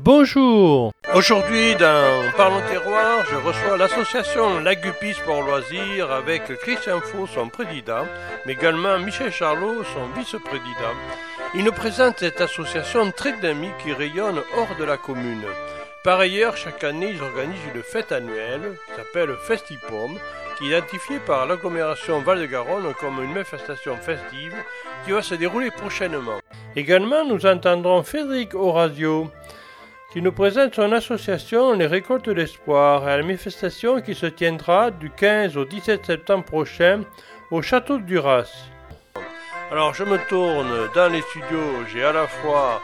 Bonjour Aujourd'hui dans Parlons Terroir, je reçois l'association Lagupis pour loisirs avec Christian Faux, son président, mais également Michel Charlot, son vice-président. Il nous présente cette association très dynamique qui rayonne hors de la commune. Par ailleurs, chaque année, ils organisent une fête annuelle qui s'appelle Festipom, identifiée par l'agglomération Val-de-Garonne comme une manifestation festive qui va se dérouler prochainement. Également, nous entendrons Frédéric Orazio qui nous présente son association Les Récoltes d'Espoir à la manifestation qui se tiendra du 15 au 17 septembre prochain au château de Duras. Alors je me tourne dans les studios, j'ai à la fois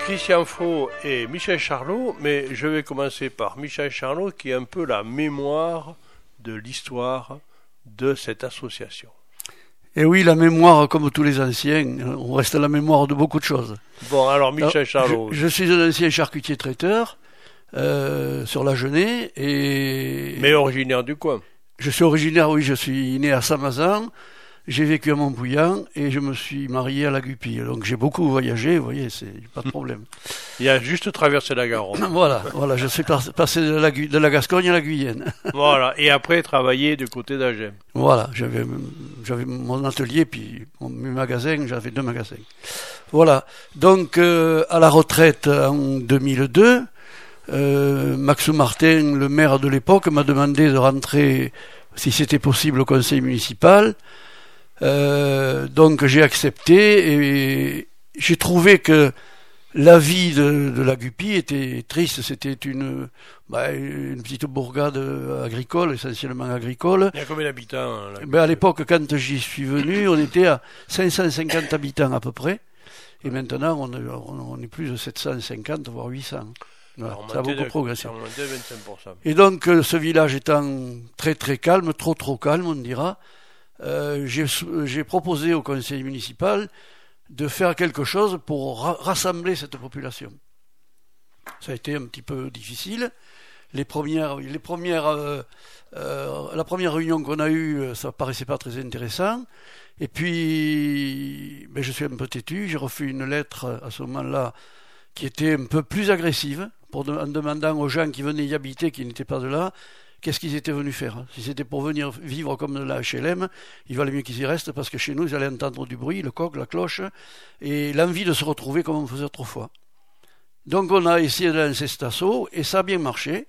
Christian Faux et Michel Charlot, mais je vais commencer par Michel Charlot qui est un peu la mémoire de l'histoire de cette association. Et oui, la mémoire, comme tous les anciens, on reste à la mémoire de beaucoup de choses. Bon, alors Michel Charlot. Je, suis un ancien charcutier traiteur euh, sur la Genée et. Mais originaire du coin. Je suis originaire, oui, je suis né à Samazan. J'ai vécu à Montbouillan et je me suis marié à la Gupille. Donc j'ai beaucoup voyagé, vous voyez, c'est pas de problème. Il y a juste traversé la Garonne. voilà, voilà, je suis passé de la, de la Gascogne à la Guyenne. voilà, et après travailler du côté d'Agen. Voilà, j'avais j'avais mon atelier puis mon, mes magasins, j'avais deux magasins. Voilà, donc euh, à la retraite en 2002, euh, Maxou Martin, le maire de l'époque, m'a demandé de rentrer, si c'était possible, au conseil municipal. Euh, donc j'ai accepté et j'ai trouvé que la vie de, de, la Guppy était triste. C'était une, bah, une petite bourgade agricole, essentiellement agricole. Il y a combien d'habitants ben, À l'époque, quand j'y suis venu, on était à 550 habitants à peu près. Et maintenant, on, on, est plus de 750, voire 800. ça a beaucoup progressé. Et donc, euh, ce village étant très très calme, trop trop calme, on dira, euh, j'ai proposé au conseil municipal de faire quelque chose pour rassembler cette population. Ça a été un petit peu difficile. Les premières, euh, euh, la première réunion qu'on a eue, ça paraissait pas très intéressant. Et puis, ben, je suis un peu têtu. J'ai refait une lettre à ce moment-là qui était un peu plus agressive, en demandant aux gens qui venaient y habiter, qui n'étaient pas de là, qu'est-ce qu'ils étaient venus faire hein? Si c'était pour venir vivre comme la HLM, il valait mieux qu'ils y restent parce que chez nous, ils allaient entendre du bruit, le coq, la cloche, et l'envie de se retrouver comme on faisait autrefois. Donc on a essayé de lancer cet assaut et ça a bien marché.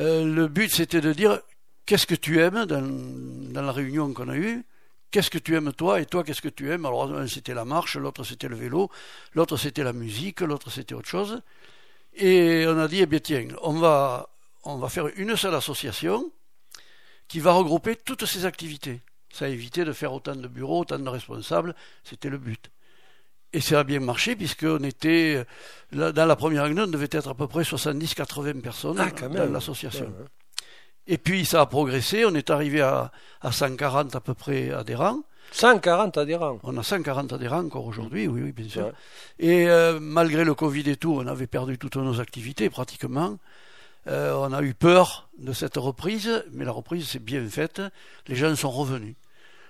Euh, le but c'était de dire qu'est-ce que tu aimes dans la réunion qu'on a eue? Qu'est-ce que tu aimes toi? Et toi qu'est-ce que tu aimes? Alors un c'était la marche, l'autre c'était le vélo, l'autre c'était la musique, l'autre c'était autre chose. Et on a dit, eh bien tiens, on va on va faire une seule association qui va regrouper toutes ces activités. Ça a évité de faire autant de bureaux, autant de responsables, c'était le but. Et ça a bien marché, puisqu'on était, dans la première réunion, on devait être à peu près 70-80 personnes ah, dans l'association. Et puis ça a progressé, on est arrivé à, à 140 à peu près adhérents. 140 adhérents. On a 140 adhérents encore aujourd'hui, oui, oui, bien sûr. Et euh, malgré le Covid et tout, on avait perdu toutes nos activités pratiquement. Euh, on a eu peur de cette reprise, mais la reprise s'est bien faite. Les gens sont revenus.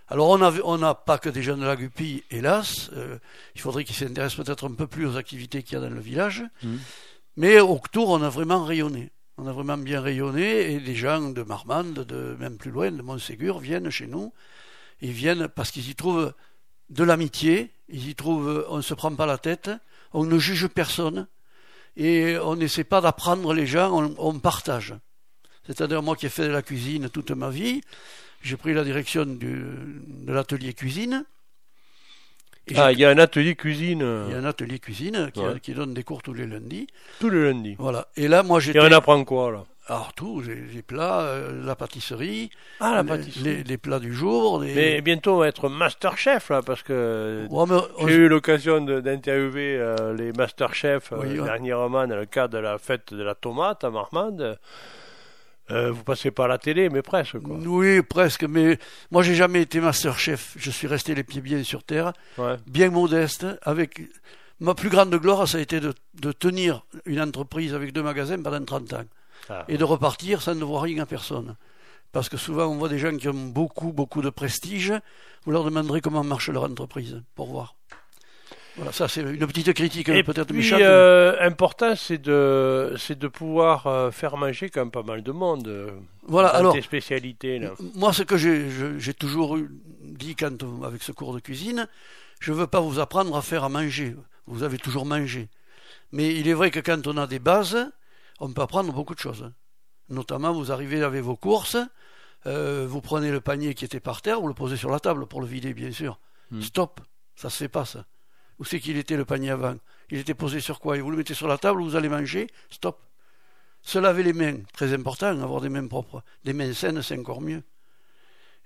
Alors on n'a pas que des jeunes de la Guppy, hélas. Euh, il faudrait qu'ils s'intéressent peut-être un peu plus aux activités qu'il y a dans le village. Mmh. Mais au tour, on a vraiment rayonné. On a vraiment bien rayonné et les gens de Marmande, de même plus loin, de Montségur, viennent chez nous. Ils viennent parce qu'ils y trouvent de l'amitié, ils y trouvent, on ne se prend pas la tête, on ne juge personne et on n'essaie pas d'apprendre les gens, on, partage. C'est-à-dire moi qui ai fait de la cuisine toute ma vie, j'ai pris la direction de l'atelier cuisine. Ah, il y a un atelier cuisine. Il y a un atelier cuisine qui, qui, donne des cours tous les lundis. Tous les lundis. Voilà. Et là, moi, j'étais. Et on apprend quoi là? Alors tout, les plats, euh, la pâtisserie, ah, la pâtisserie. Les, plats du jour. Mais bientôt on va être master chef là, parce que j'ai eu l'occasion d'interviewer euh, les master chefs euh, dernièrement dans le cadre de la fête de la tomate à Marmande. Vous passez pas à la télé, mais presque. Quoi. Oui, presque. Mais moi, j'ai jamais été master chef. Je suis resté les pieds bien sur terre, bien modeste. Avec ma plus grande gloire, ça a été de, de tenir une entreprise avec deux magasins pendant 30 ans. Ah. et de repartir, ça ne voit rien à personne. Parce que souvent, on voit des gens qui ont beaucoup, beaucoup de prestige. Vous leur demanderez comment marche leur entreprise, pour voir. Voilà, ça c'est une petite critique Et peut-être puis, euh, important, c'est de, c'est de pouvoir euh, faire manger quand même pas mal de monde. Euh, voilà, alors. Tes spécialités là. Moi, ce que j'ai toujours dit quand avec ce cours de cuisine, je veux pas vous apprendre à faire à manger. Vous avez toujours mangé. Mais il est vrai que quand on a des bases, on peut apprendre beaucoup de choses. Notamment, vous arrivez avec vos courses, vous prenez le panier qui était par terre, vous le posez sur la table pour le vider, bien sûr. Hmm. Stop, ça se fait pas ça. Où c'est qu'il était le panier avant Il était posé sur quoi? Et vous le mettez sur la table, vous allez manger Stop. Se laver les mains, très important, avoir des mains propres. Des mains saines, c'est encore mieux.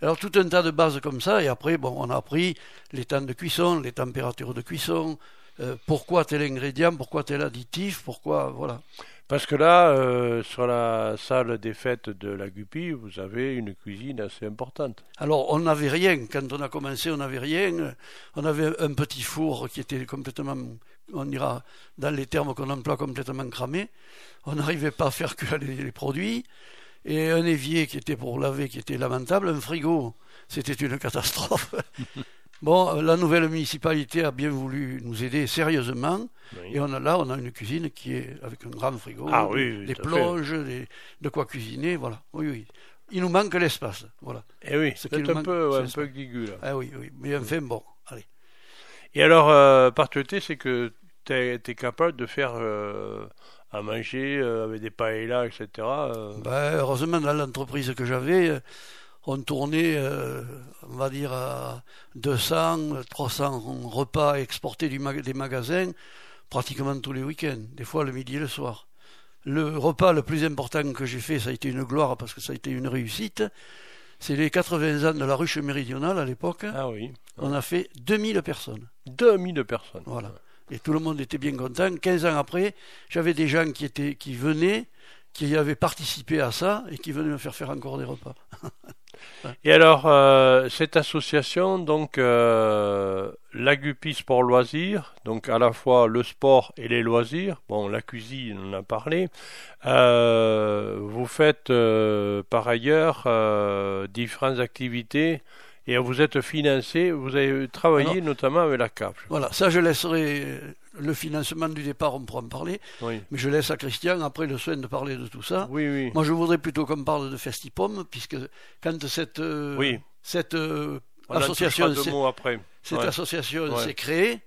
Alors tout un tas de bases comme ça, et après, bon, on a appris les temps de cuisson, les températures de cuisson, euh, pourquoi tel ingrédient, pourquoi tel additif, pourquoi, voilà. Parce que là, euh, sur la salle des fêtes de la Guppy, vous avez une cuisine assez importante. Alors, on n'avait rien. Quand on a commencé, on n'avait rien. On avait un petit four qui était complètement, on ira dans les termes qu'on emploie, complètement cramé. On n'arrivait pas à faire cuire les, produits. Et un évier qui était pour laver, qui était lamentable. Un frigo, c'était une catastrophe. Bon, la nouvelle municipalité a bien voulu nous aider sérieusement. Et on a, là, on a une cuisine qui est avec un grand frigo, ah des, plonges, de quoi cuisiner. Voilà. Oui, oui. Il nous manque l'espace. Voilà. Et eh oui, c'est un, peu, un peu guigu, là. Ah oui, oui. Mais enfin, bon, allez. Et alors, euh, c'est que tu es, capable de faire euh, à manger euh, avec des paellas, etc. Euh. Ben, heureusement, dans l'entreprise que j'avais on tournait, euh, on va dire, à 200, 300 repas exportés du des magasins pratiquement tous les week-ends, des fois le midi et le soir. Le repas le plus important que j'ai fait, ça a été une gloire parce que ça a été une réussite. C'est les 80 ans de la ruche méridionale à l'époque. Ah oui. On a fait 2000 personnes. 2000 personnes. Voilà. Et tout le monde était bien content. 15 ans après, j'avais des gens qui, étaient, qui venaient, qui avaient participé à ça et qui venaient me faire faire encore des repas. Et alors, euh, cette association, donc, euh, l'Agupi Sport Loisirs, donc à la fois le sport et les loisirs, bon, la cuisine, on en a parlé, euh, vous faites euh, par ailleurs différentes activités et vous êtes financé, vous avez travaillé notamment avec la CAF. Voilà, ça je laisserai le financement du départ, on pourra en parler. Mais je laisse à Christian après le soin de parler de tout ça. Oui, oui. Moi, je voudrais plutôt qu'on parle de Festipom, puisque quand cette, euh, cette euh, association, cette association s'est créée,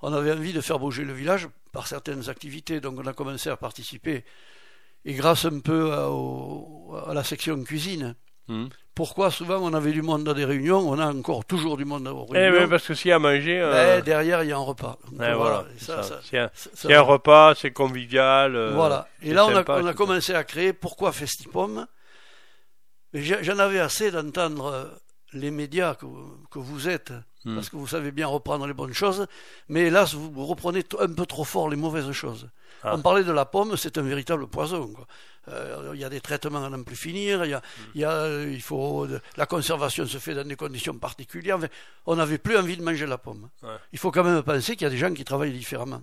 on avait envie de faire bouger le village par certaines activités. Donc, on a commencé à participer. Et grâce un peu à la section cuisine, Hmm. Pourquoi souvent on avait du monde dans des réunions, on a encore toujours du monde aux eh réunions. parce que s'il y a à manger. Euh, derrière, il y a un repas. Eh voilà, c'est un, repas, c'est convivial. Euh, voilà. Et là, on a, on a commencé à créer Pourquoi Festipom J'en avais assez d'entendre euh, les médias que, que vous êtes, hmm. parce que vous savez bien reprendre les bonnes choses, mais hélas, vous reprenez un peu trop fort les mauvaises choses. Ah. On parlait de la pomme, c'est un véritable poison. Il y a des traitements à n'en plus finir, il, y a, il, y a, euh, il faut, la conservation se fait dans des conditions particulières. on n'avait plus envie de manger la pomme. Il faut quand même penser qu'il y a des gens qui travaillent différemment.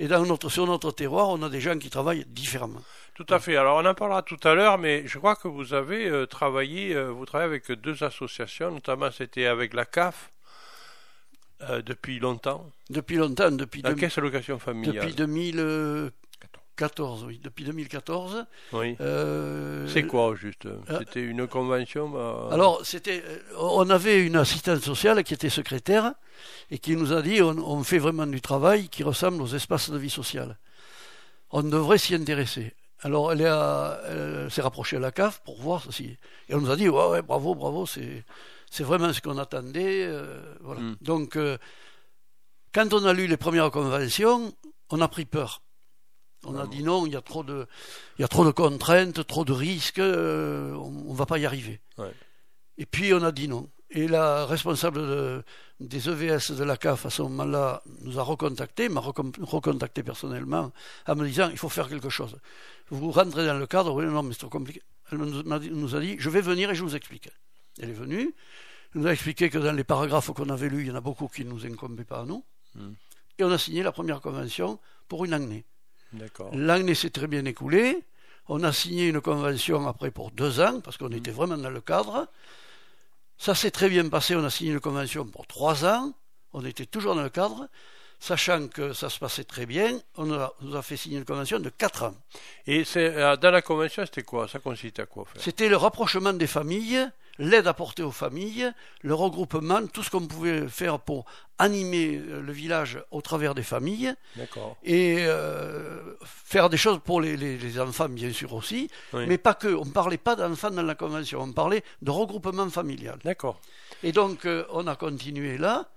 Et dans notre, sur notre terroir, on a des gens qui travaillent différemment. Tout à fait. Alors on en parlera tout à l'heure, mais je crois que vous avez euh, travaillé, vous travaillez avec deux associations, notamment c'était avec la CAF. depuis longtemps Depuis longtemps, depuis... La caisse allocation familiale? Depuis 2000, 14, oui, depuis 2014. Oui. Euh, c'est quoi juste euh, C'était une convention bah, Alors, c'était, euh, on avait une assistante sociale qui était secrétaire et qui nous a dit on, fait vraiment du travail qui ressemble aux espaces de vie sociale. On devrait s'y intéresser. Alors, elle, s'est rapprochée à la CAF pour voir si. Et on nous a dit ouais, ouais bravo, bravo, c'est, c'est vraiment ce qu'on attendait. voilà. Hmm. Donc, quand on a lu les premières conventions, on a pris peur. On a dit non, il y a trop de, il y a trop de contraintes, trop de risques, euh, on, ne va pas y arriver. Et puis on a dit non. Et la responsable des EVS de la CAF à ce moment-là nous a recontacté, m'a recontacté personnellement en me disant il faut faire quelque chose. Vous rentrez dans le cadre, oui, non, mais c'est trop compliqué. Elle nous a dit je vais venir et je vous explique. Elle est venue, elle nous a expliqué que dans les paragraphes qu'on avait lus, il y en a beaucoup qui ne nous incombaient pas à nous. Hmm. Et on a signé la première convention pour une année. L'année s'est très bien écoulée. On a signé une convention après pour deux ans, parce qu'on était vraiment dans le cadre. Ça s'est très bien passé. On a signé une convention pour trois ans. On était toujours dans le cadre. sachant que ça se passait très bien, on nous a fait signer une convention de 4 ans. Et euh, dans la convention, c'était quoi? Ça consistait à quoi C'était le rapprochement des familles, l'aide apportée aux familles, le regroupement, tout ce qu'on pouvait faire pour animer euh, le village au travers des familles. Et euh, faire des choses pour les, enfants, bien sûr aussi. Mais pas que. On ne parlait pas d'enfants dans la convention, on parlait de regroupement familial. D'accord. Et donc, on a continué là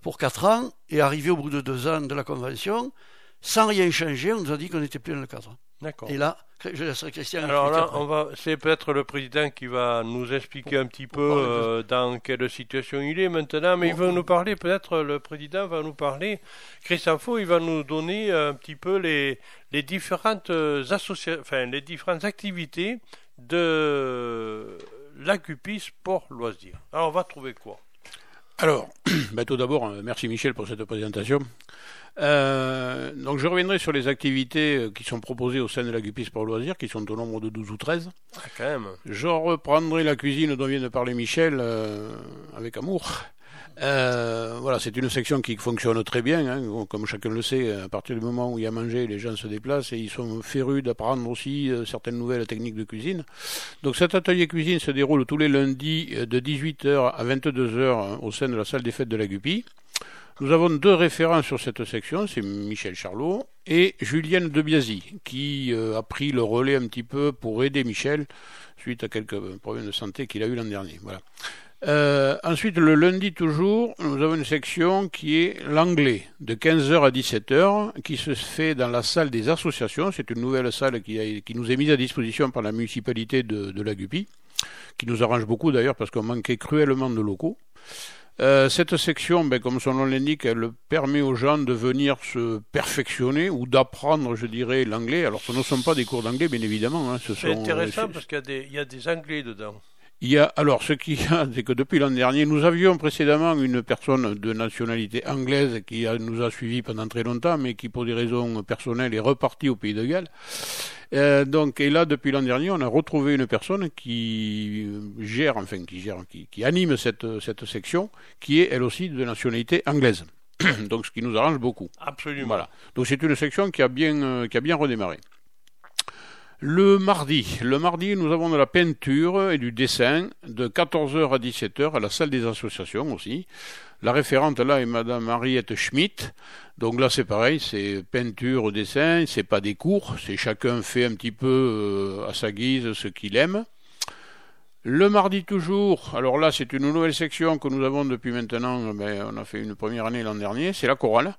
pour 4 ans, et arrivé au bout de 2 ans de la convention, sans rien changer, on nous a dit qu'on n'était plus dans le cadre. D'accord. Et là, je laisserai Christian. Alors là, on va, c'est peut-être le président qui va nous expliquer un petit peu euh, dans quelle situation il est maintenant, mais il va nous parler, peut-être le président va nous parler, Christian Faux, il va nous donner un petit peu les, les différentes associations, enfin, les différentes activités de l'ACUPI Sport Loisirs. Alors, on va trouver quoi? Alors, ben, tout d'abord, euh, merci Michel pour cette présentation. Euh, donc je reviendrai sur les activités euh, qui sont proposées au sein de la Gupis pour loisirs, qui sont au nombre de 12 ou 13. Ah, quand même. Je reprendrai la cuisine dont vient de parler Michel avec amour. Euh, voilà, c'est une section qui fonctionne très bien, hein. comme chacun le sait. À partir du moment où il y a mangé, les gens se déplacent et ils sont férus d'apprendre aussi euh, certaines nouvelles techniques de cuisine. Donc cet atelier cuisine se déroule tous les lundis euh, de 18h à 22h hein, au sein de la salle des fêtes de la Guppy. Nous avons deux référents sur cette section, c'est Michel Charlot et Julienne Debiasi, qui a pris le relais un petit peu pour aider Michel suite à quelques problèmes de santé qu'il a eu l'an dernier. Voilà. Euh, ensuite, le lundi toujours, nous avons une section qui est l'anglais, de 15h à 17h, qui se fait dans la salle des associations. C'est une nouvelle salle qui, qui, nous est mise à disposition par la municipalité de, de la Guppy, qui nous arrange beaucoup d'ailleurs parce qu'on manquait cruellement de locaux. Euh, cette section, ben, comme son nom l'indique, elle permet aux gens de venir se perfectionner ou d'apprendre, je dirais, l'anglais. Alors, ce ne sont pas des cours d'anglais, bien évidemment. Hein, c'est intéressant parce qu'il y, y, a des anglais dedans. Il y a, alors, ce qu'il y a, c'est que depuis l'an dernier, nous avions précédemment une personne de nationalité anglaise qui nous a suivis pendant très longtemps, mais qui, pour des raisons personnelles, est repartie au pays de Galles. Euh, donc, et là, depuis l'an dernier, on a retrouvé une personne qui gère, enfin, qui gère, qui, qui anime cette, cette section, qui est elle aussi de nationalité anglaise. donc, ce qui nous arrange beaucoup. Absolument. Voilà. Donc, c'est une section qui a bien, euh, qui a bien redémarré. Le mardi, le mardi, nous avons de la peinture et du dessin de 14h à 17h à la salle des associations aussi. La référente là est Madame Mariette Schmidt. Donc là c'est pareil, c'est peinture, dessin, c'est pas des cours, c'est chacun fait un petit peu euh, à sa guise ce qu'il aime. Le mardi toujours, alors là c'est une nouvelle section que nous avons depuis maintenant, ben, on a fait une première année l'an dernier, c'est la chorale.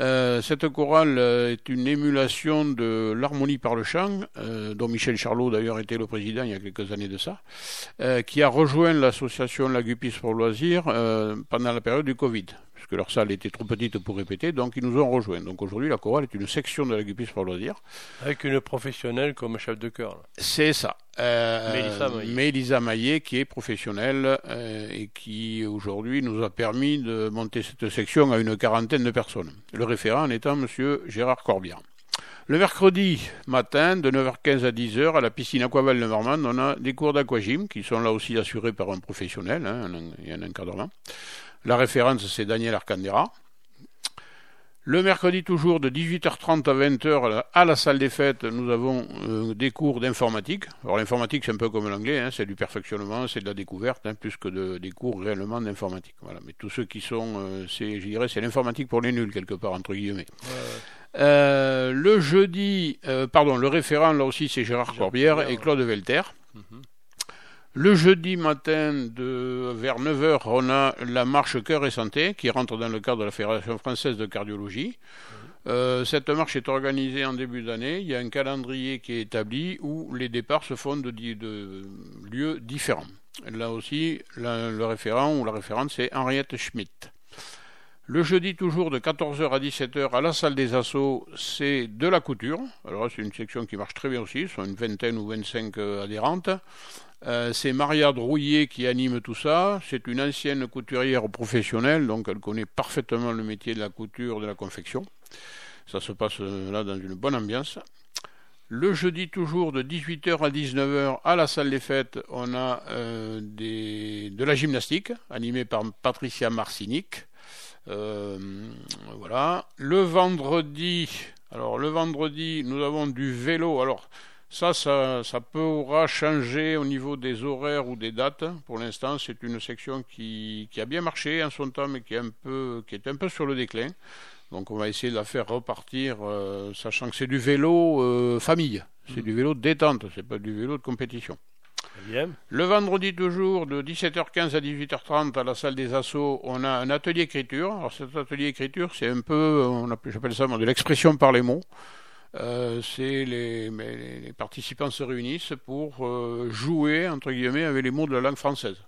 Euh, cette chorale euh, est une émulation de l'harmonie par le chant, euh, dont Michel Charlot d'ailleurs était le président il y a quelques années de ça, qui a rejoint l'association Lagupis pour loisirs pendant la période du Covid que leur salle était trop petite pour répéter, donc ils nous ont rejoints. Donc aujourd'hui, la chorale est une section de la Gupis pour loisirs. Avec une professionnelle comme chef de chœur. C'est ça. Euh, Mélisa Maillet. qui est professionnelle euh, et qui aujourd'hui nous a permis de monter cette section à une quarantaine de personnes. Le référent en étant Monsieur Gérard Corbière. Le mercredi matin, de 9h15 à 10h, à la piscine Aquaval de Normande, on a des cours d'aquagym qui sont là aussi assurés par un professionnel, hein, il y a un encadrement. La référence, c'est Daniel Arcandera. Le mercredi toujours de 18h30 à 20h à la salle des fêtes, nous avons euh, des cours d'informatique. Alors l'informatique c'est un peu comme l'anglais, hein, c'est du perfectionnement, c'est de la découverte, hein, plus que de, des cours réellement d'informatique. Voilà. Mais tous ceux qui sont, euh, c'est, je dirais, c'est l'informatique pour les nuls quelque part entre guillemets. Euh, le jeudi, pardon, le référent là aussi c'est Gérard Corbière et Claude Velter. Mhm. Le jeudi matin, de, vers 9h, on a la marche Cœur et Santé qui rentre dans le cadre de la Fédération française de cardiologie. Euh, cette marche est organisée en début d'année. Il y a un calendrier qui est établi où les départs se font de, de lieux différents. Là aussi, le référent ou la référente, c'est Henriette Schmidt. Le jeudi, toujours de 14h à 17h à la salle des assauts, c'est de la couture. Alors, c'est une section qui marche très bien aussi. Ce sont une vingtaine ou 25 euh, adhérentes. Euh, c'est Maria Drouillet qui anime tout ça. C'est une ancienne couturière professionnelle, donc elle connaît parfaitement le métier de la couture, de la confection. Ça se passe euh, là dans une bonne ambiance. Le jeudi toujours de 18h à 19h à la salle des fêtes, on a de la gymnastique animée par Patricia Marcinic. Voilà. Le vendredi, alors le vendredi, nous avons du vélo. Alors ça, ça, ça pourra changer au niveau des horaires ou des dates. Pour l'instant, c'est une section qui, qui, a bien marché en son temps, mais qui est un peu, qui est un peu sur le déclin. Donc, on va essayer de la faire repartir, euh, sachant que c'est du vélo euh, famille, c'est mm. du vélo détente, c'est pas du vélo de compétition. Le vendredi toujours, de 17h15 à 18h30 à la salle des assauts, on a un atelier écriture. Alors cet atelier écriture, c'est un peu, j'appelle ça de l'expression par les mots. Euh, c'est les, participants se réunissent pour euh, jouer entre guillemets avec les mots de la langue française,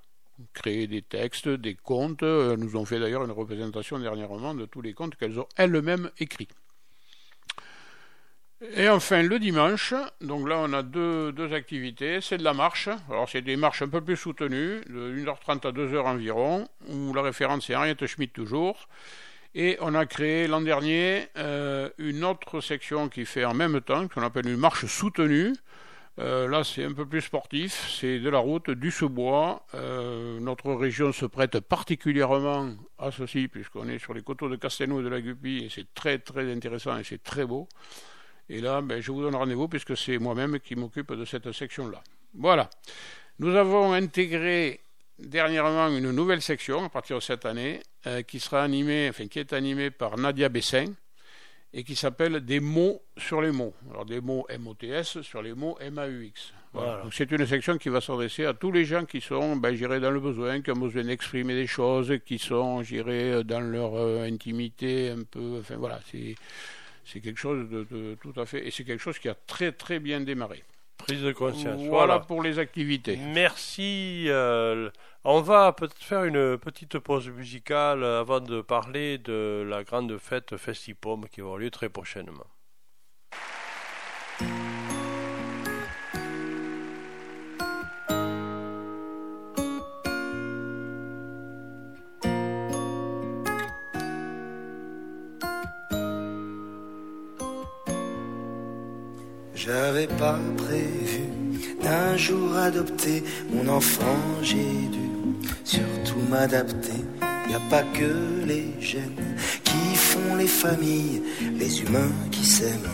créer des textes, des contes. Elles nous ont fait d'ailleurs une représentation dernièrement de tous les contes qu'elles ont elles-mêmes écrits. Et enfin le dimanche, donc là on a deux, deux activités, c'est de la marche. Alors c'est des marches un peu plus soutenues, de 1h30 à 2h environ, où la référence est Henriette Schmidt toujours. Et on a créé l'an dernier euh, une autre section qui fait en même temps, qu'on appelle une marche soutenue. Euh, là, c'est un peu plus sportif, c'est de la route, du sous-bois. Euh, notre région se prête particulièrement à ceci, puisqu'on est sur les coteaux de Castelnau et de la Guppy, et c'est très très intéressant et c'est très beau. Et là, ben, je vous donne rendez-vous, puisque c'est moi-même qui m'occupe de cette section-là. Voilà. Nous avons intégré dernièrement une nouvelle section à partir de cette année euh, qui sera animée, enfin qui est animée par Nadia Bessin et qui s'appelle Des mots sur les mots. Alors des mots MOTS sur les mots MAUX. Voilà. Donc c'est une section qui va s'adresser à tous les gens qui sont, ben, dans le besoin, qui ont besoin d'exprimer des choses, qui sont, j'irai, dans leur euh, intimité un peu. Enfin voilà, c'est c'est quelque chose de, de, tout à fait et c'est quelque chose qui a très très bien démarré. Prise de conscience. Voilà, pour les activités. Merci. Euh, on va peut-être faire une petite pause musicale avant de parler de la grande fête Festipom qui avoir lieu très prochainement. J'avais pas prévu d'un jour adopter mon enfant, j'ai dû surtout m'adapter. Y a pas que les gènes qui font les familles, les humains qui s'aiment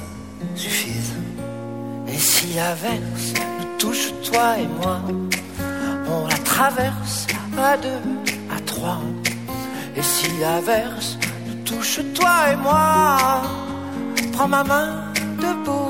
suffisent. Et si l'averse nous touche, toi et moi, on la traverse à deux, à trois. Et si l'averse nous touche, toi et moi, prends ma main debout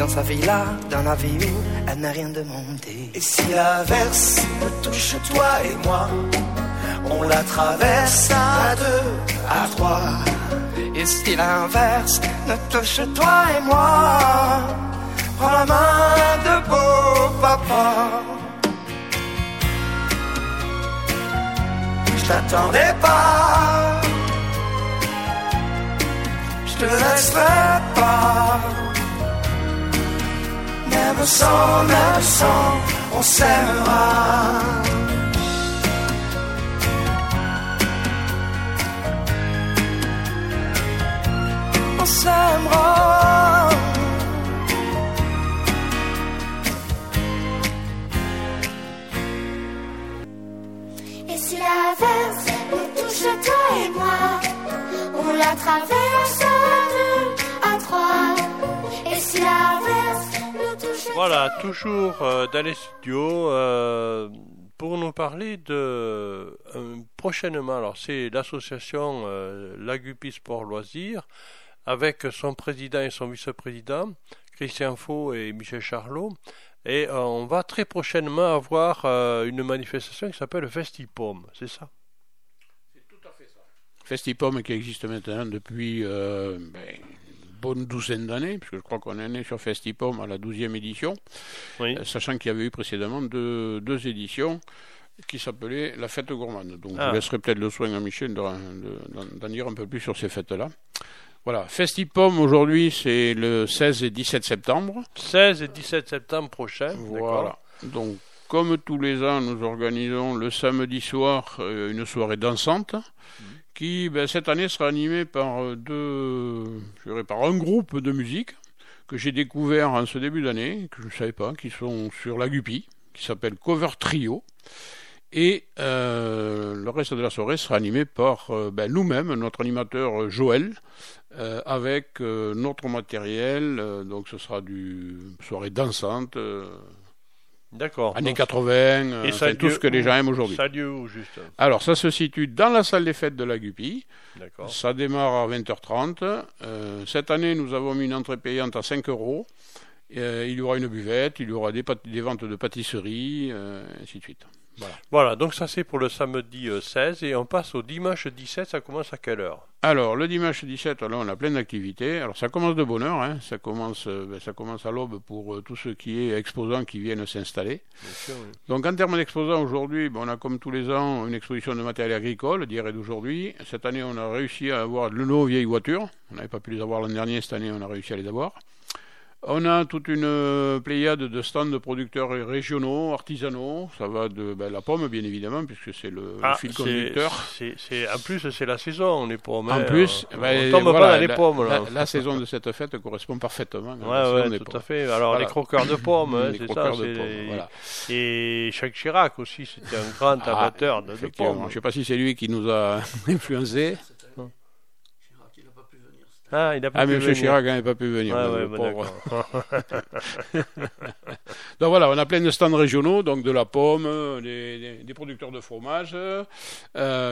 dans sa villa, dans la vie où elle n'a rien demandé. Et si l'averse me touche toi et moi, on la traverse à deux, à trois. Et si l'inverse me touche toi et moi, prends la main de beau papa. Je t'attendais pas, je te laisserai pas. Même sans, même sans, on s'aimera. On s'aimera. Et si la verse nous touche toi et moi, on la traverse à deux, à trois. Et si la voilà, toujours euh, dans les studios euh, pour nous parler de euh, prochainement. Alors, c'est l'association Lagupi Sport Loisirs avec son président et son vice-président, Christian Faux et Michel Charlot. Et on va très prochainement avoir une manifestation qui s'appelle Festipom, c'est ça? C'est tout à fait ça. Festipom qui existe maintenant depuis ben, bonne douzaine d'années, puisque je crois qu'on est né sur Festipom à la douzième édition, euh, sachant qu'il y avait eu précédemment deux, deux éditions. qui s'appelait la fête gourmande. Donc je ah. laisserai peut-être le soin à Michel d'en dire un peu plus sur ces fêtes-là. Voilà, Festipom aujourd'hui c'est le 16 et 17 septembre. 16 et 17 septembre prochain. Voilà. Donc comme tous les ans, nous organisons le samedi soir euh, une soirée dansante mhm. Qui ben, cette année sera animée par euh, deux, par un groupe de musique que j'ai découvert en ce début d'année, que je ne savais pas, qui sont sur la Guppy, qui s'appelle Cover Trio. Et euh, le reste de la soirée sera animé par ben, nous-mêmes, notre animateur Joël, avec notre matériel. donc ce sera du soirée dansante, D'accord. Années 80, et euh, tout ce que les gens aiment aujourd'hui. Ça lieu où, juste Alors, ça se situe dans la salle des fêtes de la Guppy. D'accord. Ça démarre à 20h30. Euh, cette année, nous avons mis une entrée payante à 5 euros. Euh, il y aura une buvette, il y aura des, des ventes de pâtisserie, ainsi de suite. Voilà. donc ça c'est pour le samedi 16 et on passe au dimanche 17, ça commence à quelle heure? Alors le dimanche 17, là on a plein d'activités. Alors ça commence de bonne heure, hein. ça, commence, euh, ben, ça commence à l'aube pour euh, tous ceux qui est exposants qui viennent s'installer. Donc en termes d'exposants aujourd'hui, ben, on a comme tous les ans une exposition de matériel agricole d'hier et d'aujourd'hui. Cette année on a réussi à avoir de nos vieilles voitures. On n'avait pas pu les avoir l'an dernier, cette année on a réussi à les avoir. On a toute une euh, pléiade de stands de producteurs régionaux, artisanaux. Ça va de ben, la pomme, bien évidemment, puisque c'est le, ah, fil conducteur. C'est, en plus, c'est la saison, les pommes. En hein. plus, on, ben, tombe pas dans les pommes. La, saison de cette fête correspond parfaitement. Ouais, ouais, tout à fait. Alors, les croqueurs de pommes, hein, c'est ça. De pommes, voilà. Et Jacques Chirac aussi, c'était un grand ah, amateur de, de pommes. Je ne sais pas si c'est lui qui nous a influencés. Ah, il a pas ah, pu M. Chirac n'a pas pu venir. Ouais, ouais, donc voilà, on a plein de stands régionaux, donc de la pomme, des, des, producteurs de fromage, euh,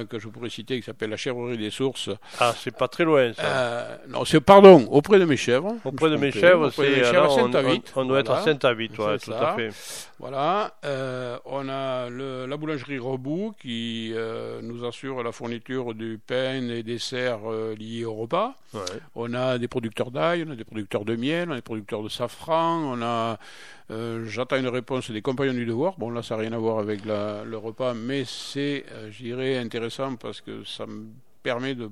que je pourrais citer, qui s'appelle la chèvrerie des sources. Ah, c'est pas très loin, ça. Euh, non, c'est, pardon, auprès de mes chèvres. Auprès de mes chèvres, c'est à Saint-Avit. On, doit être à Saint-Avit, ouais, tout à fait. Voilà, euh, on a le, la boulangerie Rebout qui euh, nous assure la fourniture du pain et desserts euh, liés au repas. Ouais. On a des producteurs d'ail, on a des producteurs de miel, on a des producteurs de safran, on a. Euh, j'attends une réponse des compagnons du devoir. Bon, là, ça n'a rien à voir avec la, le repas, mais c'est, euh, je dirais, intéressant parce que ça me permet de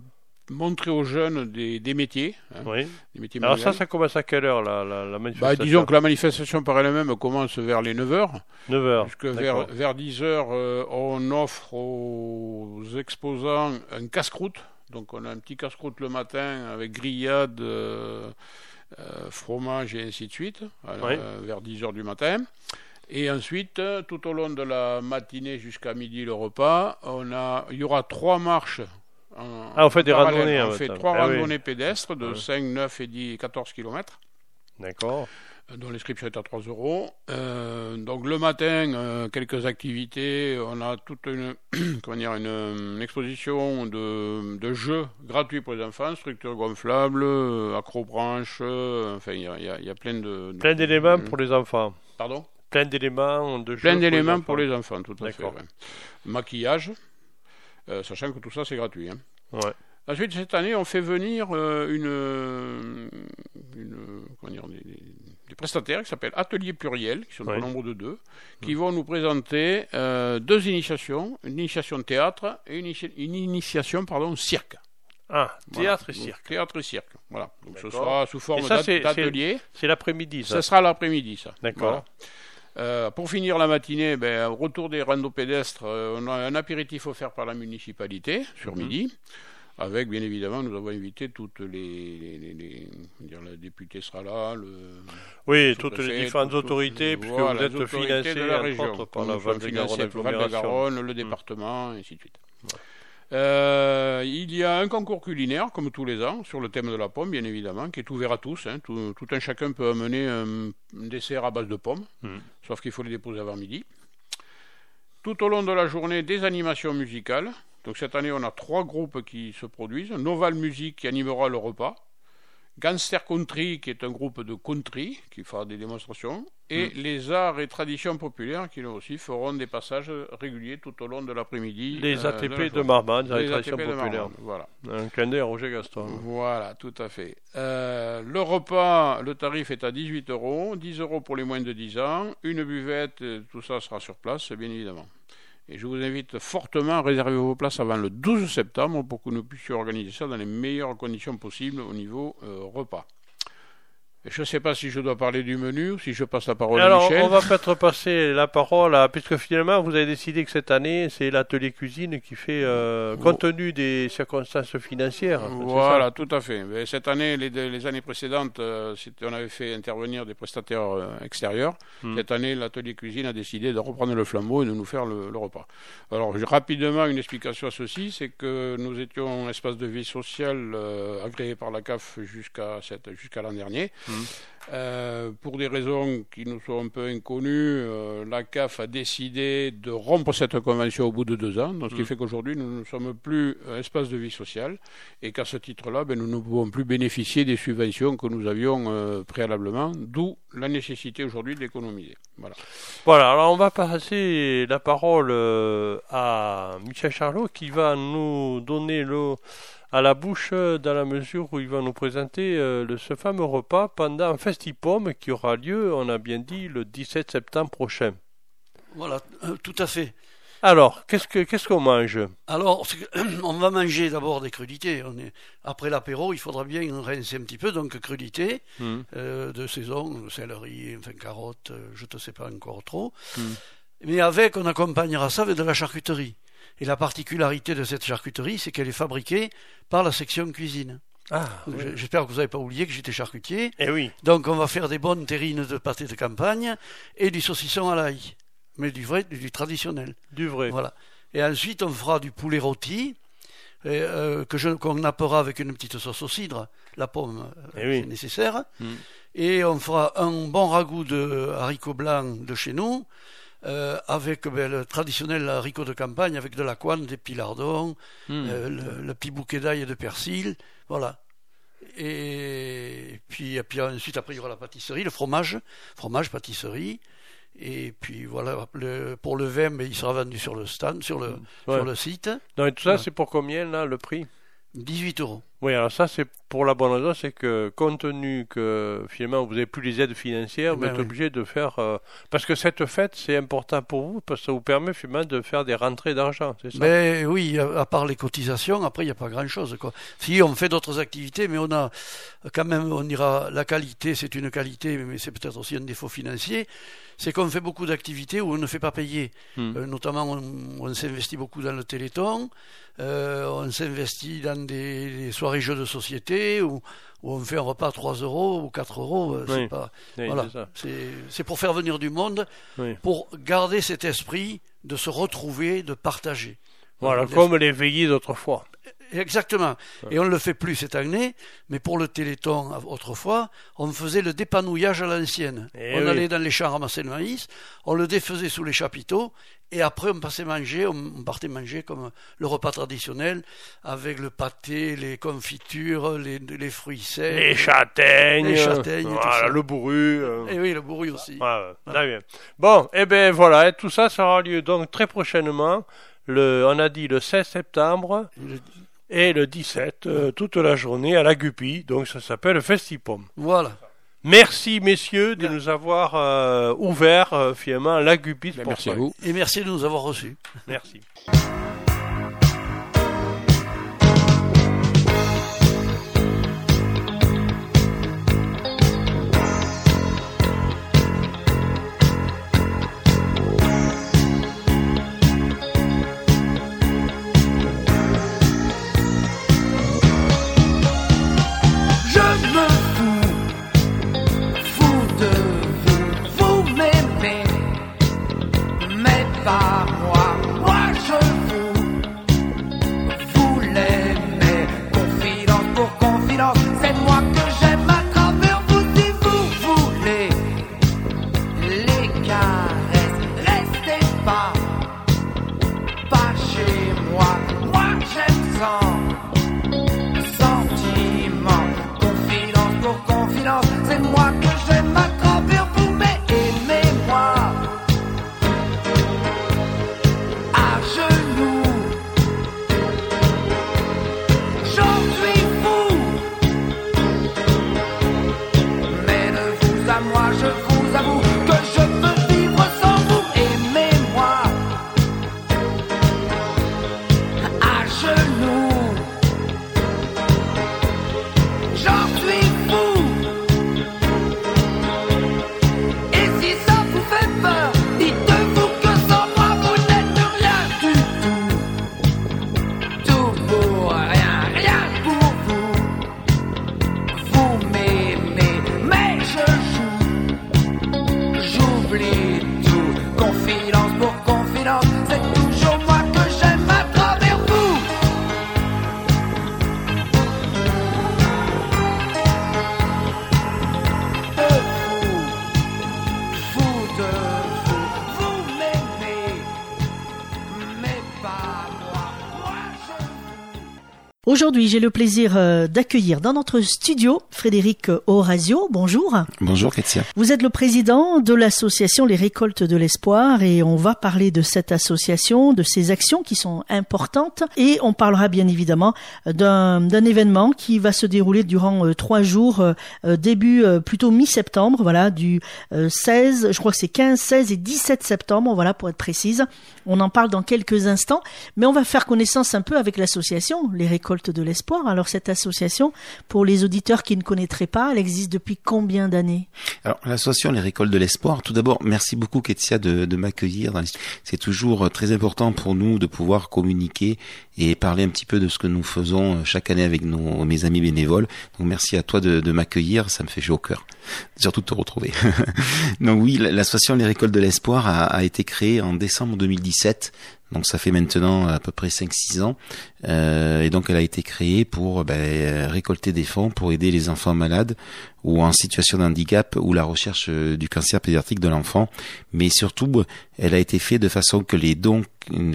montrer aux jeunes des, des métiers. Hein, oui. Des métiers Alors ça, ça commence à quelle heure la, la, la manifestation bah, Disons que la manifestation par elle-même commence vers les 9h. 9h. Puisque vers, vers 10h, euh, on offre aux exposants un casse-croûte. Donc on a un petit casse-croûte le matin avec grillade, euh, euh, fromage et ainsi de suite, vers 10h du matin. Et ensuite, tout au long de la matinée jusqu'à midi le repas, on a, il y aura trois marches. En, ah, on fait des randonnées. On fait trois ah randonnées pédestres de 5, 9 et 10, 14 km. D'accord dont l'inscription est à 3 euros. Euh, donc le matin, euh, quelques activités. On a toute une, comment dire, une, exposition de, de, jeux gratuits pour les enfants, structures gonflables, acrobranches, enfin il y a, y a, plein de... Plein d'éléments pour les enfants. Pardon? Plein d'éléments de jeux Plein d'éléments pour, les enfants, tout à fait. Maquillage, euh, sachant que tout ça c'est gratuit. Hein. Ouais. Ensuite, cette année, on fait venir une, une comment dire, des, des prestataires qui s'appellent Atelier Pluriel, qui sont au nombre de deux, qui vont nous présenter euh, deux initiations, une initiation théâtre et une, une initiation pardon, cirque. Ah, théâtre et cirque. théâtre et cirque, voilà. Donc ce sera sous forme d'atelier. C'est l'après-midi, ça Ce sera l'après-midi, ça. D'accord. Euh, pour finir la matinée, ben, retour des randos pédestres, euh, on a un apéritif offert par la municipalité sur mhm. midi. Avec, bien évidemment, nous avons invité toutes les. les, les, dire, la députée sera là. Le, oui, toutes les différentes autorités, puisque vous êtes financé de la région. par la Val-de-Garonne, le mm. département, et ainsi de suite. Euh, il y a un concours culinaire, comme tous les ans, sur le thème de la pomme, bien évidemment, qui est ouvert à tous. Hein. Tout, un chacun peut amener un, dessert à base de pommes, mm. sauf qu'il faut les déposer avant midi. Tout au long de la journée, des animations musicales. Donc cette année, on a trois groupes qui se produisent. Noval Music qui animera le repas. Gangster Country qui est un groupe de country qui fera des démonstrations. Et mm. les arts et traditions populaires qui aussi feront des passages réguliers tout au long de l'après-midi. Les ATP euh, de, Marmande, les, traditions populaires. voilà. Un clin d'œil à Roger Gaston. Voilà, tout à fait. Euh, le repas, le tarif est à 18 euros. 10 euros pour les moins de 10 ans. Une buvette, tout ça sera sur place, bien évidemment. Et je vous invite fortement à réserver vos places avant le 12 septembre pour que nous puissions organiser ça dans les meilleures conditions possibles au niveau euh, repas. Je ne sais pas si je dois parler du menu ou si je passe la parole à Michel. on va peut-être passer la parole à, puisque finalement vous avez décidé que cette année c'est l'atelier cuisine qui fait euh, compte tenu des circonstances financières. Voilà, tout à fait. Mais cette année, les, années précédentes, euh, on avait fait intervenir des prestataires euh, extérieurs. Hmm. Cette année, l'atelier cuisine a décidé de reprendre le flambeau et de nous faire le, repas. Alors rapidement, une explication à ceci, c'est que nous étions un espace de vie social agréé par la CAF jusqu'à jusqu'à l'an dernier. Hmm. Euh, pour des raisons qui nous sont un peu inconnues, euh, la CAF a décidé de rompre cette convention au bout de deux ans, donc ce qui mm. fait qu'aujourd'hui nous ne sommes plus un espace de vie sociale et qu'à ce titre-là, ben, nous ne pouvons plus bénéficier des subventions que nous avions euh, préalablement, d'où la nécessité aujourd'hui d'économiser. Voilà. Voilà, alors on va passer la parole à Michel Charlot qui va nous donner le à la bouche euh, dans la mesure où il va nous présenter euh, ce fameux repas pendant un festipom qui aura lieu, on a bien dit, le 17 septembre prochain. Voilà, euh, tout à fait. Alors, qu'est-ce qu'on mange? Alors, on va manger d'abord des crudités. On est, après l'apéro, il faudra bien rincer un petit peu, donc crudités hmm. de saison, céleri, enfin carottes, je ne sais pas encore trop. Hmm. Mais avec, on accompagnera ça avec de la charcuterie. Et la particularité de cette charcuterie, c'est qu'elle est fabriquée par la section cuisine. Ah, J'espère que vous n'avez pas oublié que j'étais charcutier. Eh oui. Donc on va faire des bonnes terrines de pâté de campagne et du saucisson à l'ail. Mais du vrai, du, traditionnel. Du vrai. Voilà. Et ensuite on fera du poulet rôti euh, que qu'on nappera avec une petite sauce au cidre. La pomme, euh, eh c'est nécessaire. Hmm. Et on fera un bon ragoût de haricots blancs de chez nous euh, avec ben, le traditionnel haricot de campagne, avec de la couenne, des pilardons, hmm. euh, le, petit bouquet d'ail et de persil, voilà. Et puis, puis ensuite, après, il y aura la pâtisserie, le fromage, fromage, pâtisserie. Et puis voilà, pour le vin, ben, il sera vendu sur le stand, sur le, sur le site. Donc tout ça, c'est pour combien là, le prix? 18 euros. Oui, alors ça, c'est pour la bonne raison, c'est que compte tenu que finalement vous n'avez plus les aides financières, eh vous ben êtes obligé de faire. Euh, parce que cette fête, c'est important pour vous, parce que ça vous permet finalement de faire des rentrées d'argent, c'est ça? Mais ben oui, à part les cotisations, après, il n'y a pas grand-chose. Si on fait d'autres activités, mais on a quand même, on ira. La qualité, c'est une qualité, mais c'est peut-être aussi un défaut financier. C'est qu'on fait beaucoup d'activités où on ne fait pas payer. Hmm. Euh, notamment, on, s'investit beaucoup dans le téléthon, euh, on s'investit dans des soirées jeux de société où, on fait un repas à 3 euros ou 4 euros. Euh, c'est pas, voilà. C'est pour faire venir du monde, pour garder cet esprit de se retrouver, de partager. Voilà, comme les veillées d'autrefois. Exactement. Et on ne le fait plus cette année, mais pour le Téléthon, autrefois, on faisait le dépanouillage à l'ancienne. Eh on allait dans les champs ramasser le maïs, on le défaisait sous les chapiteaux, et après on passait manger, on partait manger comme le repas traditionnel, avec le pâté, les confitures, les, les fruits secs. Les châtaignes. Les châtaignes, voilà, le bourru. Et eh oui, le bourru aussi. Très bien. Bon, et eh ben voilà, tout ça, ça aura lieu donc très prochainement. Le, on a dit le 16 septembre et le 17, euh, toute la journée à la Guppy. Donc ça s'appelle Festipom. Voilà. Merci messieurs de nous avoir euh, ouvert euh, finalement la Guppy. Ben, merci à vous. Et merci de nous avoir reçus. Merci. Aujourd'hui, j'ai le plaisir euh, d'accueillir dans notre studio Frédéric Orazio. Bonjour. Bonjour, Katia. Vous êtes le président de l'association Les Récoltes de l'Espoir et on va parler de cette association, de ses actions qui sont importantes et on parlera bien évidemment d'un événement qui va se dérouler durant euh, trois jours, euh, début plutôt mi-septembre, voilà, du 16, je crois que c'est 15, 16 et 17 septembre, voilà, pour être précise. On en parle dans quelques instants, mais on va faire connaissance un peu avec l'association Les Récoltes de l'espoir. Alors cette association, pour les auditeurs qui ne connaîtraient pas, elle existe depuis combien d'années? Alors l'association Les Récoltes de l'espoir, tout d'abord, merci beaucoup Ketsia de, m'accueillir. C'est toujours très important pour nous de pouvoir communiquer et parler un petit peu de ce que nous faisons chaque année avec nos, mes amis bénévoles. Donc merci à toi de, m'accueillir, ça me fait chaud au cœur. Surtout de te retrouver. Donc oui, l'association Les Récoltes de l'espoir a été créée en décembre 2017 donc ça fait maintenant à peu près 5-6 ans. Euh, et donc elle a été créée pour ben, récolter des fonds pour aider les enfants malades ou en situation de handicap ou la recherche euh, du cancer pédiatrique de l'enfant. Mais surtout, elle a été faite de façon que les dons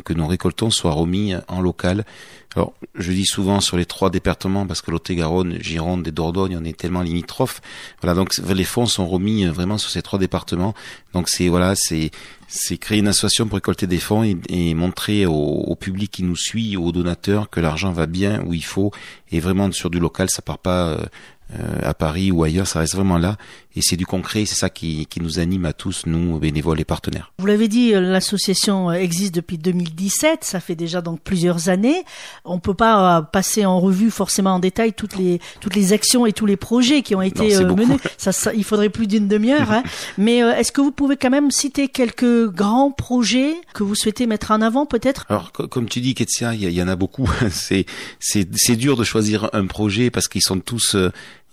que nous récoltons soient remis en local. Alors, je dis souvent sur les trois départements parce que Lot-et-Garonne, Gironde et Dordogne, on est tellement limitrophes. Voilà, donc les fonds sont remis vraiment sur ces trois départements. Donc c'est voilà, c'est c'est créer une association pour récolter des fonds et, montrer au, au, public qui nous suit, aux donateurs, que l'argent va bien où il faut. Et vraiment sur du local, ça part pas euh, à Paris ou ailleurs, ça reste vraiment là. Et c'est du concret, c'est ça qui, qui, nous anime à tous, nous, bénévoles et partenaires. Vous l'avez dit, euh, l'association existe depuis 2017, ça fait déjà donc plusieurs années. On peut pas euh, passer en revue forcément en détail toutes les, toutes les actions et tous les projets qui ont été menés. Ça, ça, il faudrait plus d'une demi-heure. Hein. Mais est-ce que vous pouvez quand même citer quelques grands projets que vous souhaitez mettre en avant peut-être? Alors, comme tu dis, Ketsia, il y, y, en a beaucoup. c'est, c'est, dur de choisir un projet parce qu'ils sont tous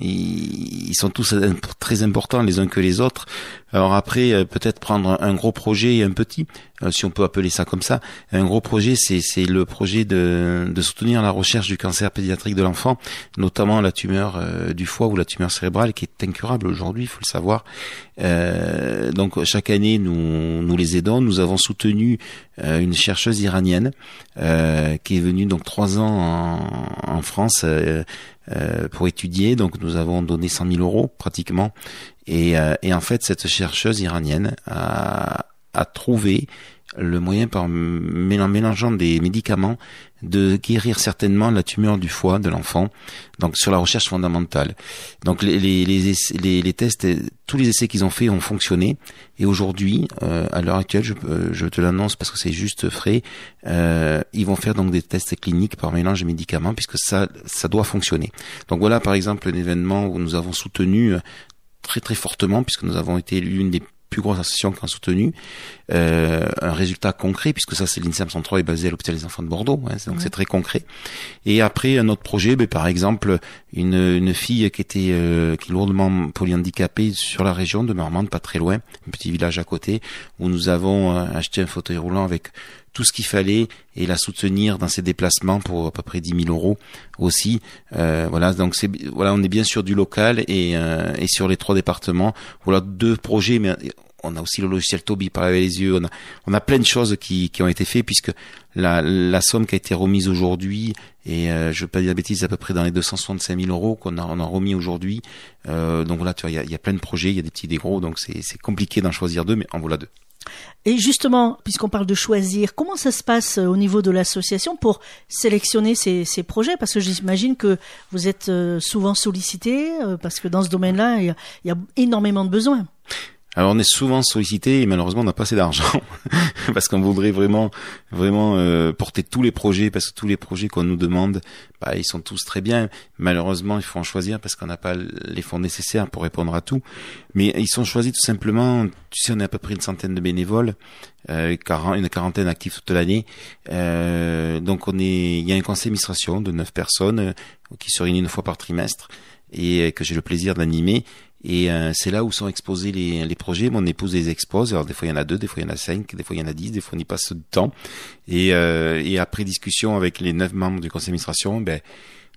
ils, sont tous très importants les uns que les autres. Alors après, euh, peut-être prendre un gros projet et un petit, euh, si on peut appeler ça comme ça. Un gros projet, c'est le projet de, de, soutenir la recherche du cancer pédiatrique de l'enfant, notamment la tumeur euh, du foie ou la tumeur cérébrale, qui est incurable aujourd'hui, il faut le savoir. Donc chaque année, nous, nous les aidons. Nous avons soutenu une chercheuse iranienne qui est venue donc trois ans en, France pour étudier. Donc nous avons donné 100 000 euros pratiquement. Et, euh, et en fait, cette chercheuse iranienne a, a trouvé le moyen par mélangeant des médicaments de guérir certainement la tumeur du foie de l'enfant. Donc sur la recherche fondamentale. Donc les, les, les, les tests, tous les essais qu'ils ont faits ont fonctionné. Et aujourd'hui, euh, à l'heure actuelle, je, euh, je te l'annonce parce que c'est juste frais, euh, ils vont faire donc des tests cliniques par mélange de médicaments puisque ça, ça doit fonctionner. Donc voilà par exemple un événement où nous avons soutenu très très fortement puisque nous avons été l'une des plus grosses associations qui ont soutenu euh, un résultat concret puisque ça c'est l'INSEM 103 est basé à l'hôpital des enfants de Bordeaux hein, donc c'est très concret. Et après un autre projet ben, par exemple une, une fille qui était euh, qui est lourdement polyhandicapée sur la région de Marmande pas très loin un petit village à côté où nous avons euh, acheté un fauteuil roulant avec tout ce qu'il fallait et la soutenir dans ses déplacements pour à peu près 10 000 euros aussi. Euh, voilà, donc c'est voilà, on est bien sur du local et, euh, et sur les trois départements. Voilà deux projets, mais on a aussi le logiciel Toby par les yeux. On a, on a plein de choses qui, qui ont été faites puisque la, la somme qui a été remise aujourd'hui et euh, je veux pas dire la bêtise, à peu près dans les 265 000 euros qu'on a, on a remis aujourd'hui. Euh, donc voilà, tu vois, il y a, y a, plein de projets, il y a des petits, des gros, donc c'est compliqué d'en choisir deux, mais en voilà deux. Et justement, puisqu'on parle de choisir, comment ça se passe euh, au niveau de l'association pour sélectionner ces, projets? Parce que j'imagine que vous êtes euh, souvent sollicité, euh, parce que dans ce domaine-là, il y, a énormément de besoins. Alors on est souvent sollicité et malheureusement on n'a pas assez d'argent parce qu'on voudrait vraiment vraiment euh, porter tous les projets parce que tous les projets qu'on nous demande, bah, ils sont tous très bien. Malheureusement il faut en choisir parce qu'on n'a pas les fonds nécessaires pour répondre à tout. Mais ils sont choisis tout simplement. Tu sais on est à peu près une centaine de bénévoles, euh, une quarantaine actifs toute l'année. Euh, donc on est, il y a un conseil d'administration de neuf personnes euh, qui se réunit une fois par trimestre et que j'ai le plaisir d'animer et euh, c'est là où sont exposés les, les projets. Mon épouse les expose. Alors des fois il y en a deux, des fois il y en a cinq, des fois il y en a dix, des fois on y passe de temps. Et, euh, et après discussion avec les neuf membres du conseil d'administration, ben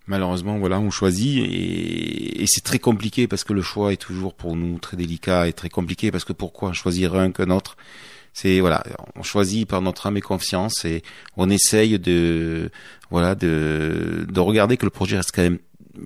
malheureusement voilà on choisit et, et c'est très compliqué parce que le choix est toujours pour nous très délicat et très compliqué parce que pourquoi choisir un qu'un autre? C'est voilà, on choisit par notre âme et confiance et on essaye de voilà de de regarder que le projet reste quand même